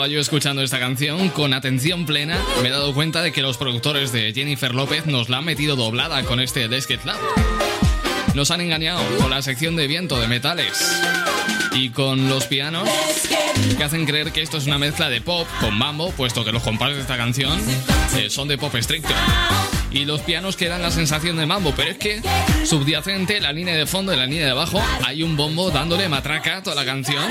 Yo escuchando esta canción con atención plena, me he dado cuenta de que los productores de Jennifer López nos la han metido doblada con este Let's Get Loud. Nos han engañado con la sección de viento de metales y con los pianos que hacen creer que esto es una mezcla de pop con mambo, puesto que los compases de esta canción eh, son de pop estricto. Y los pianos que dan la sensación de mambo, pero es que subyacente, la línea de fondo y la línea de abajo, hay un bombo dándole matraca a toda la canción.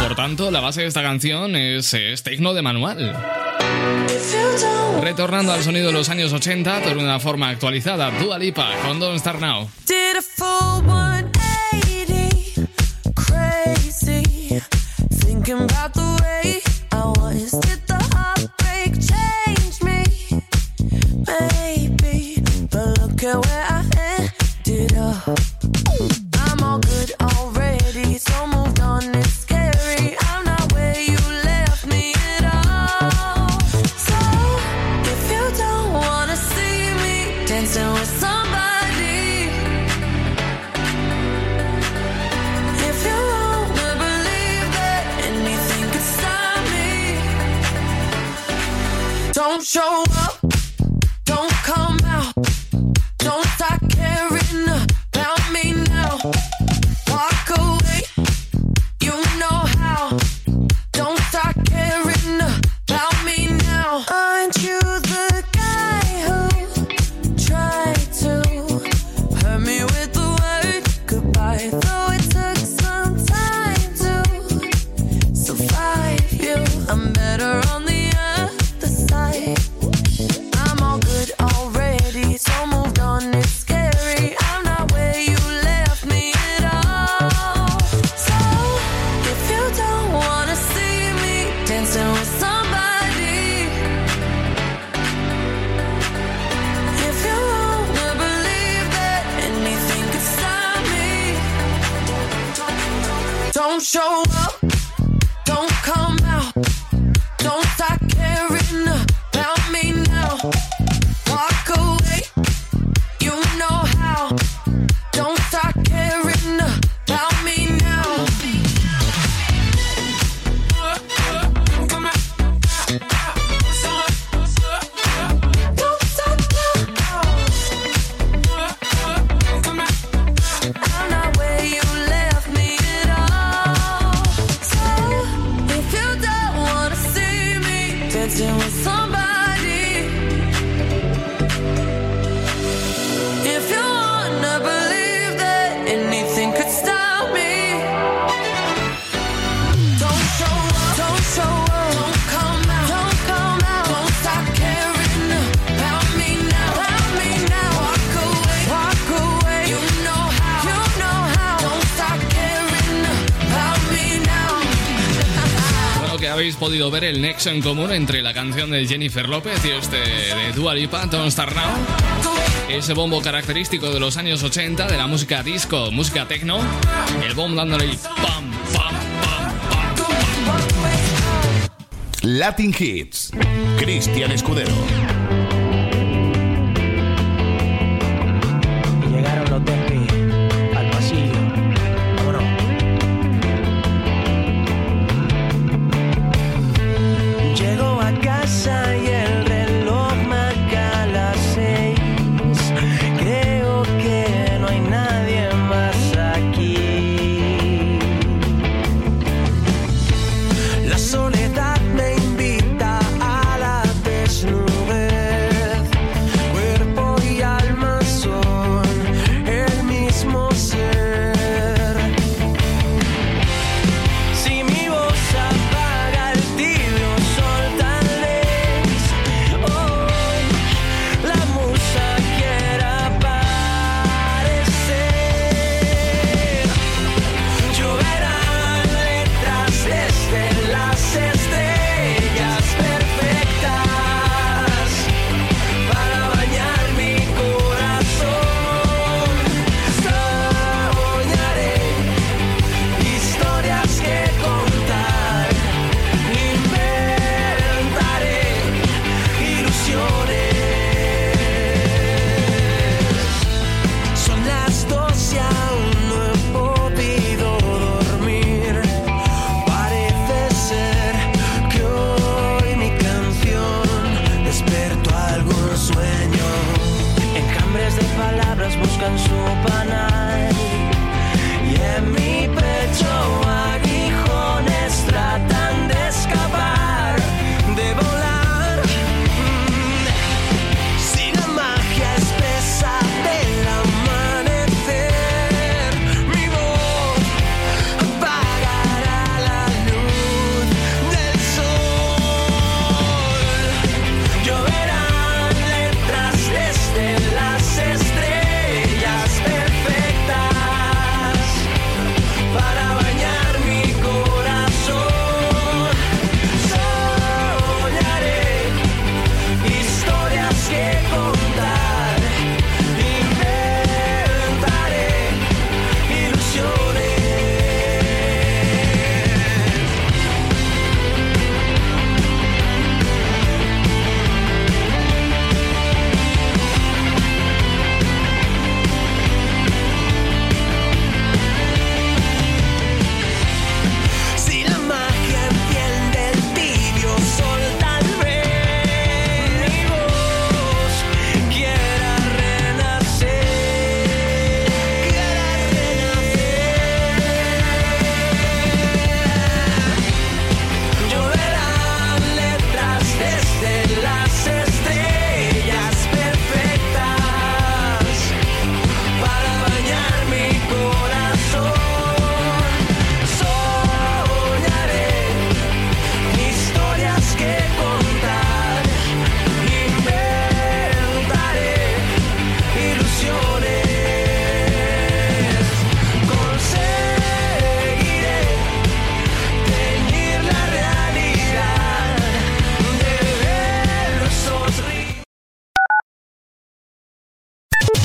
Por tanto, la base de esta canción es, es tecno de manual. Retornando al sonido de los años 80, pero de una forma actualizada, Dua Lipa con Don't Start Now. Did a full 180, crazy. Thinking about the ver el nexo en común entre la canción de Jennifer López y este de "Dual Lipa, Don't Start Now. Ese bombo característico de los años 80 de la música disco, música techno, el bombo dándole pam, pam, pam, pam. Latin Hits, Cristian Escudero.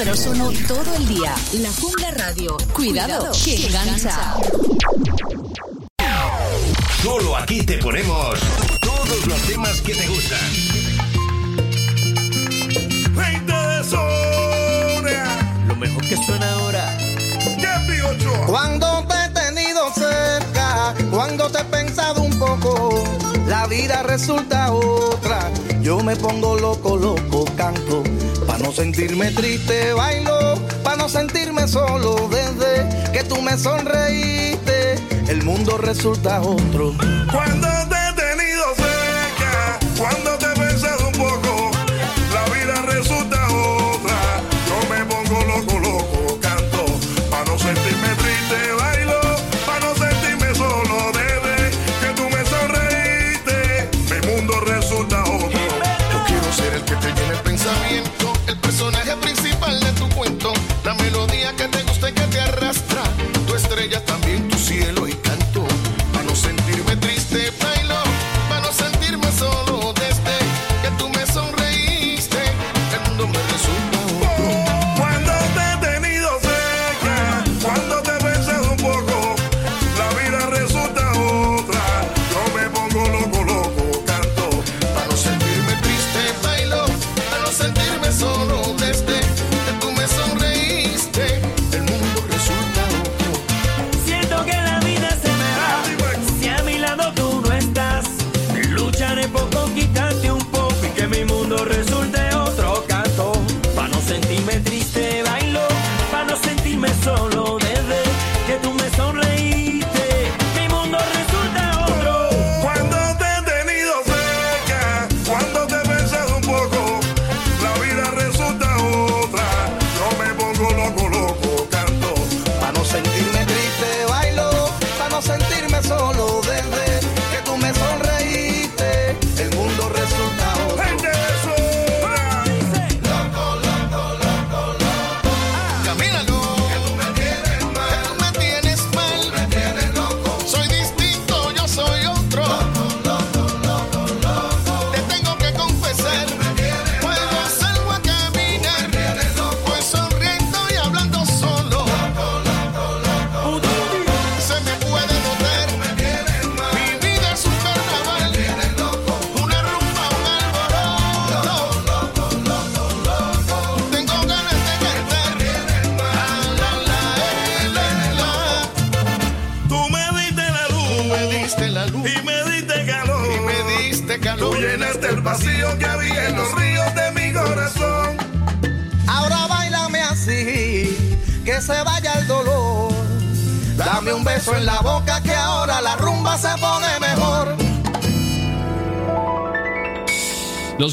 Números uno todo el día. La Jungla Radio. Cuidado, que engancha. Solo aquí te ponemos todos los temas que te gustan. 20 de zona. Lo mejor que suena ahora. Cuando te he tenido cerca, cuando te he pensado un poco, la vida resulta otra. Yo me pongo loco, loco, sentirme triste, bailo. Pa' no sentirme solo, desde que tú me sonreíste, el mundo resulta otro. Cuando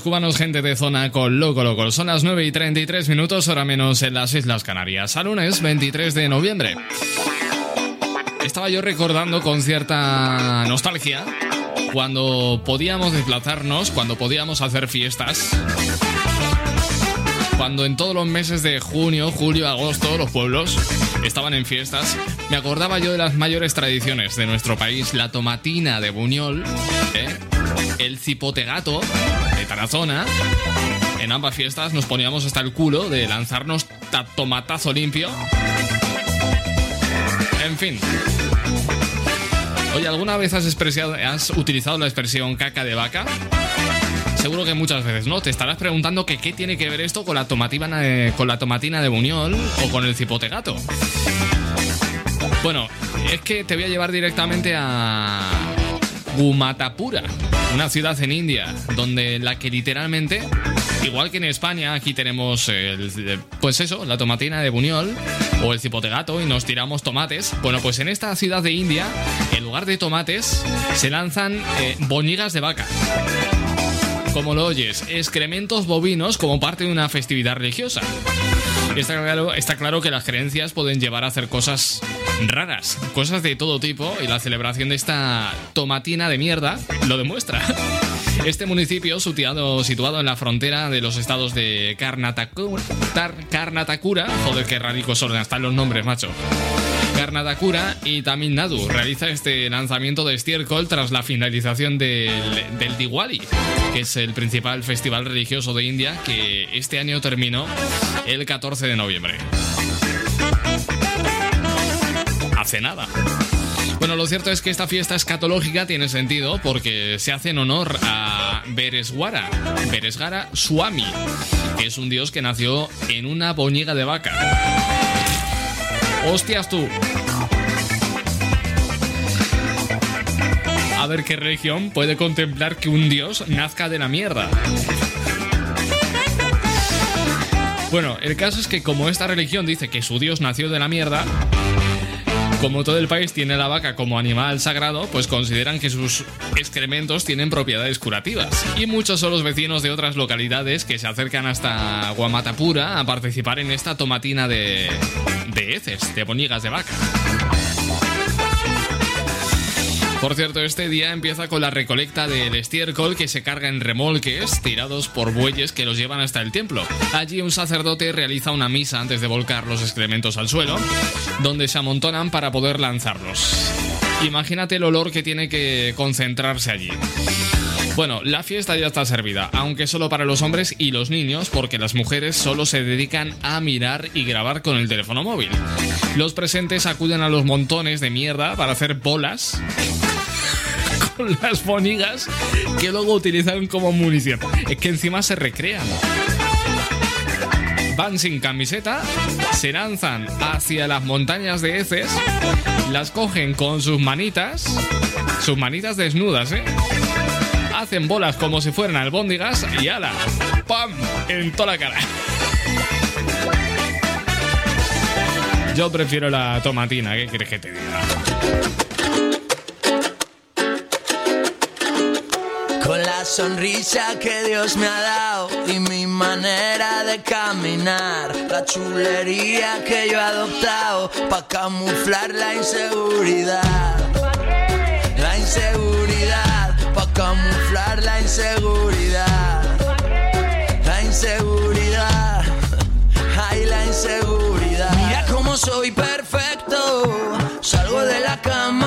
cubanos, gente de zona con Loco Loco. Son las 9 y 33 minutos, hora menos en las Islas Canarias. A lunes 23 de noviembre. Estaba yo recordando con cierta nostalgia cuando podíamos desplazarnos, cuando podíamos hacer fiestas. Cuando en todos los meses de junio, julio, agosto los pueblos estaban en fiestas, me acordaba yo de las mayores tradiciones de nuestro país, la tomatina de Buñol, ¿eh? el cipotegato de Tarazona. En ambas fiestas nos poníamos hasta el culo de lanzarnos ta- tomatazo limpio. En fin. Oye, ¿alguna vez has, expresado- has utilizado la expresión caca de vaca? Seguro que muchas veces, ¿no? Te estarás preguntando qué tiene que ver esto con la tomatina con la tomatina de Buñol o con el cipotegato. Bueno, es que te voy a llevar directamente a Gumatapura, una ciudad en India, donde la que literalmente, igual que en España, aquí tenemos el, pues eso, la tomatina de Buñol o el cipotegato y nos tiramos tomates. Bueno, pues en esta ciudad de India, en lugar de tomates, se lanzan eh, boñigas de vaca. Como lo oyes, excrementos bovinos como parte de una festividad religiosa. Está claro, está claro que las creencias pueden llevar a hacer cosas raras, cosas de todo tipo, y la celebración de esta tomatina de mierda lo demuestra. Este municipio, situado, situado en la frontera de los estados de Karnataka, Karnatakura, joder, qué radicos son, están los nombres, macho. Karnatakura y Tamil Nadu realiza este lanzamiento de estiércol tras la finalización del, del Diwali, que es el principal festival religioso de India que este año terminó el 14 de noviembre. Hace nada. Bueno, lo cierto es que esta fiesta escatológica tiene sentido porque se hace en honor a Bereswara, Beresgara Swami, que es un dios que nació en una boñiga de vaca. ¡Hostias tú! A ver qué religión puede contemplar que un dios nazca de la mierda. Bueno, el caso es que como esta religión dice que su dios nació de la mierda, como todo el país tiene la vaca como animal sagrado, pues consideran que sus excrementos tienen propiedades curativas. Y muchos son los vecinos de otras localidades que se acercan hasta Guamatapura a participar en esta tomatina de, de heces, de boñigas de vaca. Por cierto, este día empieza con la recolecta del estiércol que se carga en remolques tirados por bueyes que los llevan hasta el templo. Allí un sacerdote realiza una misa antes de volcar los excrementos al suelo, donde se amontonan para poder lanzarlos. Imagínate el olor que tiene que concentrarse allí. Bueno, la fiesta ya está servida, aunque solo para los hombres y los niños, porque las mujeres solo se dedican a mirar y grabar con el teléfono móvil. Los presentes acuden a los montones de mierda para hacer bolas con las bonigas que luego utilizan como munición. Es que encima se recrean. Van sin camiseta, se lanzan hacia las montañas de heces, las cogen con sus manitas, sus manitas desnudas, ¿eh? Hacen bolas como si fueran albóndigas y ala, ¡pam! En toda la cara. Yo prefiero la tomatina, ¿qué quieres que te diga? Con la sonrisa que Dios me ha dado y mi manera de caminar, la chulería que yo he adoptado para camuflar la inseguridad. La inseguridad, camuflar la inseguridad. La inseguridad, ay la inseguridad. Mira cómo soy perfecto, salgo de la cama,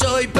Soy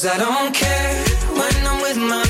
Cause I don't care when I'm with my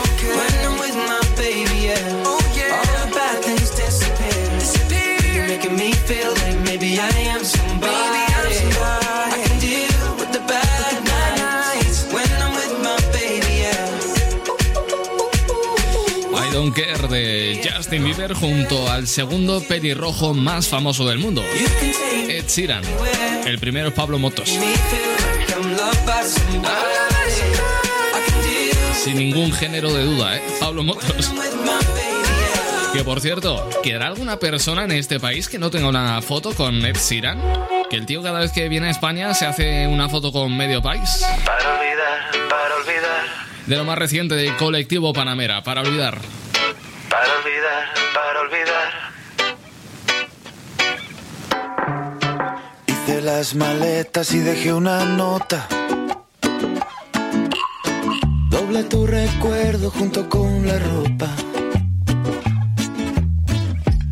Don't Care de Justin Bieber junto al segundo pelirrojo más famoso del mundo, Ed Sheeran. El primero es Pablo Motos. Sin ningún género de duda, ¿eh? Pablo Motos. Que por cierto, ¿quedará alguna persona en este país que no tenga una foto con Ed Sheeran? Que el tío cada vez que viene a España se hace una foto con medio país. Para olvidar, para olvidar, De lo más reciente del colectivo Panamera, para olvidar. Para olvidar, para olvidar. Hice las maletas y dejé una nota. Doble tu recuerdo junto con la ropa.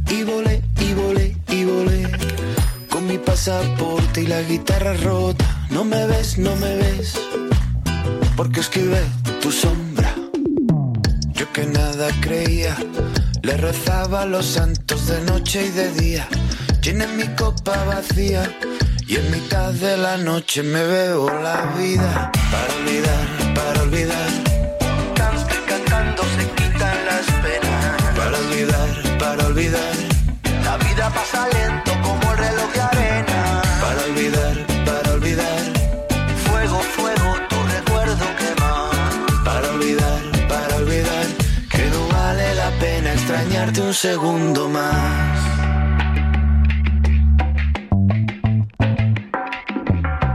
Y volé, y volé, y volé. Con mi pasaporte y la guitarra rota. No me ves, no me ves. Porque escribe tu sombra. Que nada creía. Le rezaba a los santos de noche y de día. Llené mi copa vacía. Y en mitad de la noche me veo la vida. Para olvidar, para olvidar. Canto y cantando se quitan las penas. Para olvidar, para olvidar. La vida pasa lento como el reloj de arena. Un segundo más.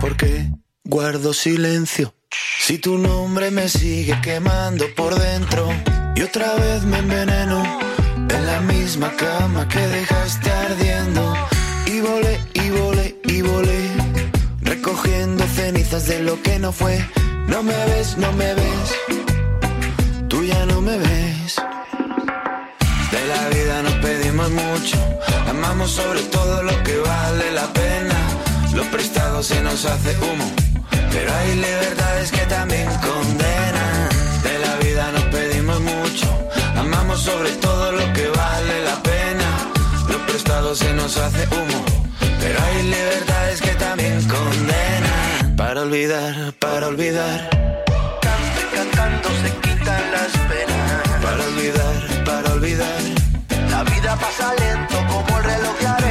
Porque guardo silencio. Si tu nombre me sigue quemando por dentro y otra vez me enveneno en la misma cama que dejaste ardiendo. Y volé, y volé, y volé, recogiendo cenizas de lo que no fue. No me ves, no me ves, tú ya no me ves. De la vida nos pedimos mucho, amamos sobre todo lo que vale la pena. Lo prestado se nos hace humo, pero hay libertades que también condenan. De la vida nos pedimos mucho, amamos sobre todo lo que vale la pena. Lo prestado se nos hace humo, pero hay libertades que también condenan. Para olvidar, para olvidar, La vida pasa lento como el reloj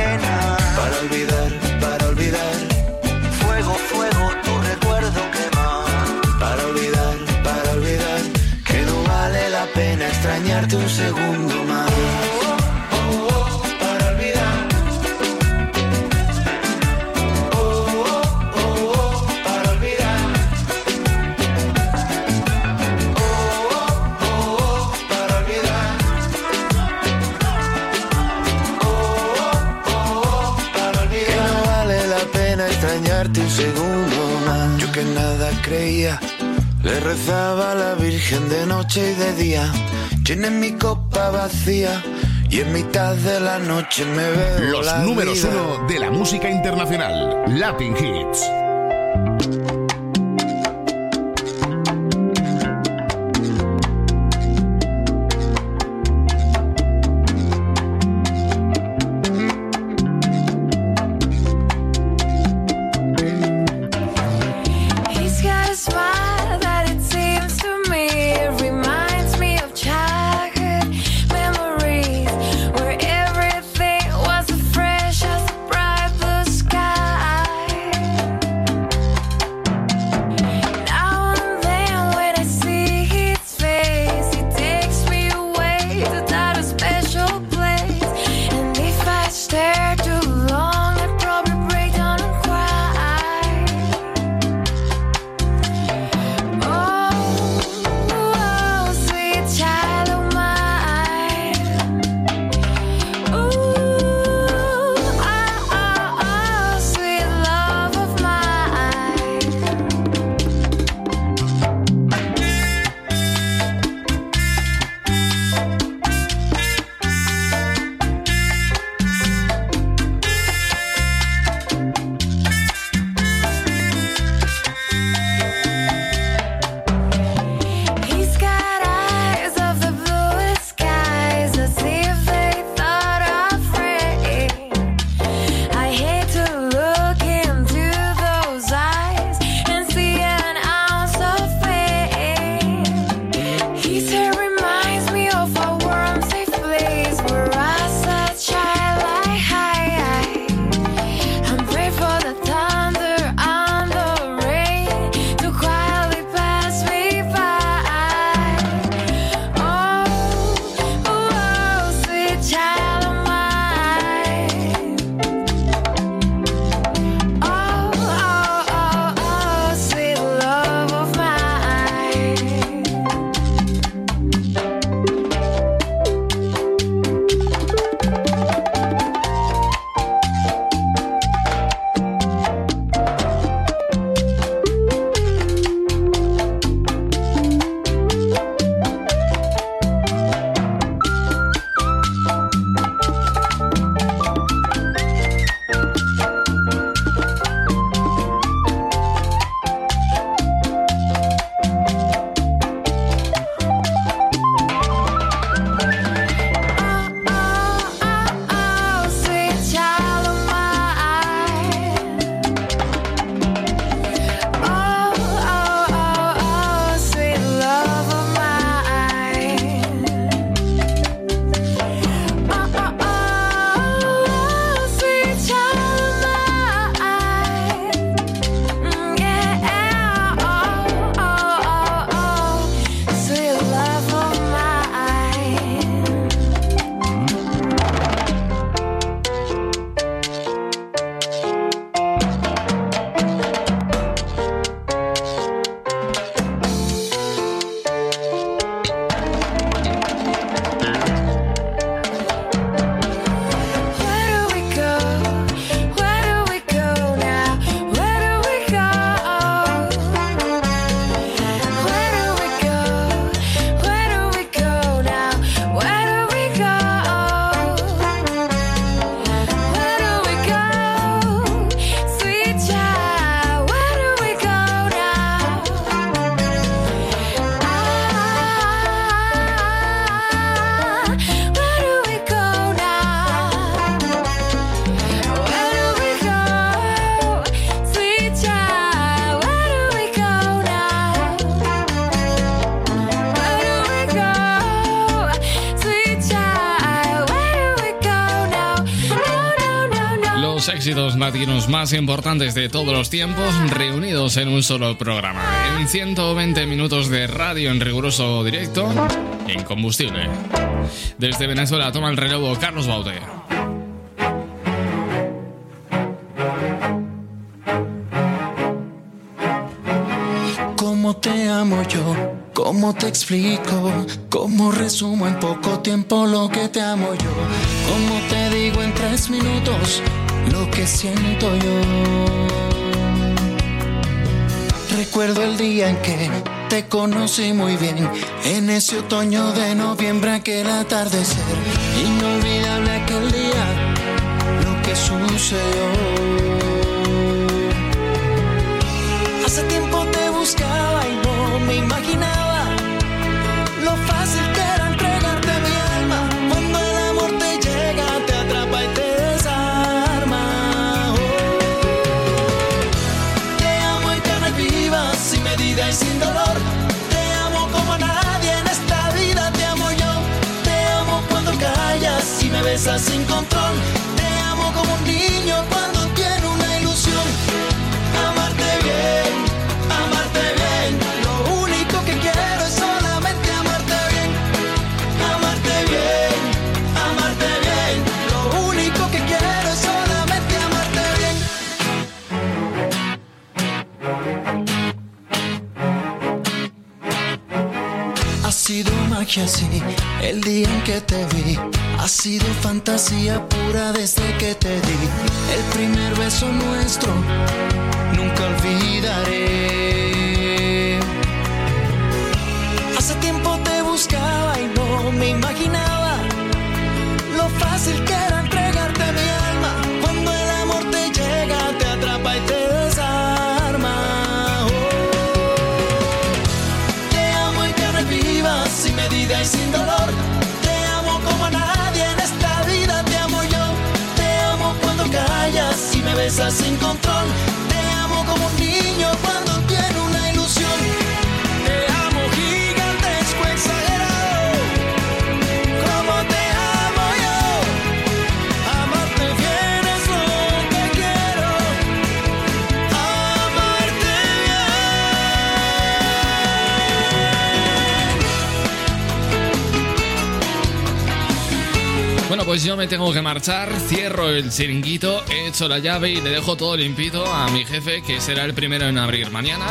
rezaba la Virgen de noche y de día. Llené mi copa vacía. Y en mitad de la noche me veo Los la números vida. uno de la música internacional. Latin Hits. Latinos más importantes de todos los tiempos reunidos en un solo programa. En 120 minutos de radio en riguroso directo, en combustible. Desde Venezuela toma el relevo Carlos Baute. ¿Cómo te amo yo? ¿Cómo te explico? ¿Cómo resumo en poco tiempo lo que te amo yo? ¿Cómo te digo en tres minutos lo que siento yo? Recuerdo el día en que te conocí muy bien, en ese otoño de noviembre, aquel atardecer. Inolvidable aquel día, lo que sucedió. Sin control. Te amo como un niño cuando tiene una ilusión. Amarte bien, amarte bien. Lo único que quiero es solamente amarte bien. Amarte bien, amarte bien. Lo único que quiero es solamente amarte bien. Ha sido magia, sí, el día en que te vi. Ha sido fantasía pura desde que te di. El primer beso nuestro, nunca olvidaré. Hace tiempo te buscaba y no me imaginaba lo fácil que pues yo me tengo que marchar, cierro el chiringuito, he hecho la llave y le dejo todo limpito a mi jefe, que será el primero en abrir mañana.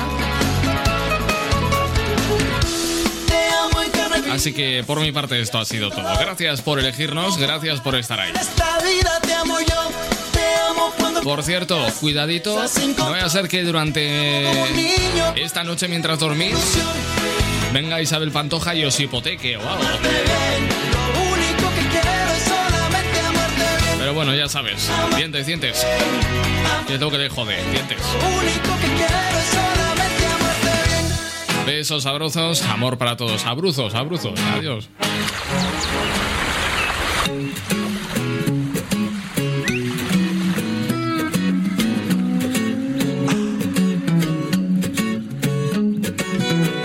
Así que por mi parte esto ha sido todo. Gracias por elegirnos, gracias por estar ahí. Por cierto, cuidadito, no vaya a ser que durante esta noche mientras dormís venga Isabel Pantoja y os hipoteque o. bueno, ya sabes, dientes, dientes. Joder, dientes. Lo que es solamente amarte bien. Besos, abrazos, amor para todos. Abruzos, abruzos. Adiós.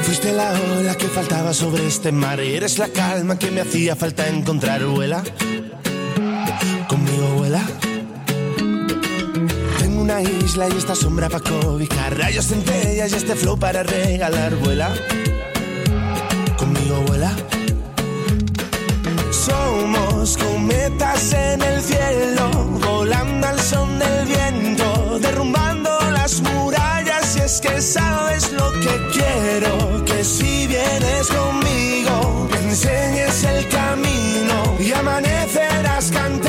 Fuiste la ola que faltaba sobre este mar y eres la calma que me hacía falta encontrar. Vuela, vuela. Tengo una isla y esta sombra para cobijar, rayos centellas y este flow para regalar. Vuela, conmigo vuela. Somos cometas en el cielo, volando al son del viento, derrumbando las murallas. Y es que sabes lo que quiero, que si vienes conmigo.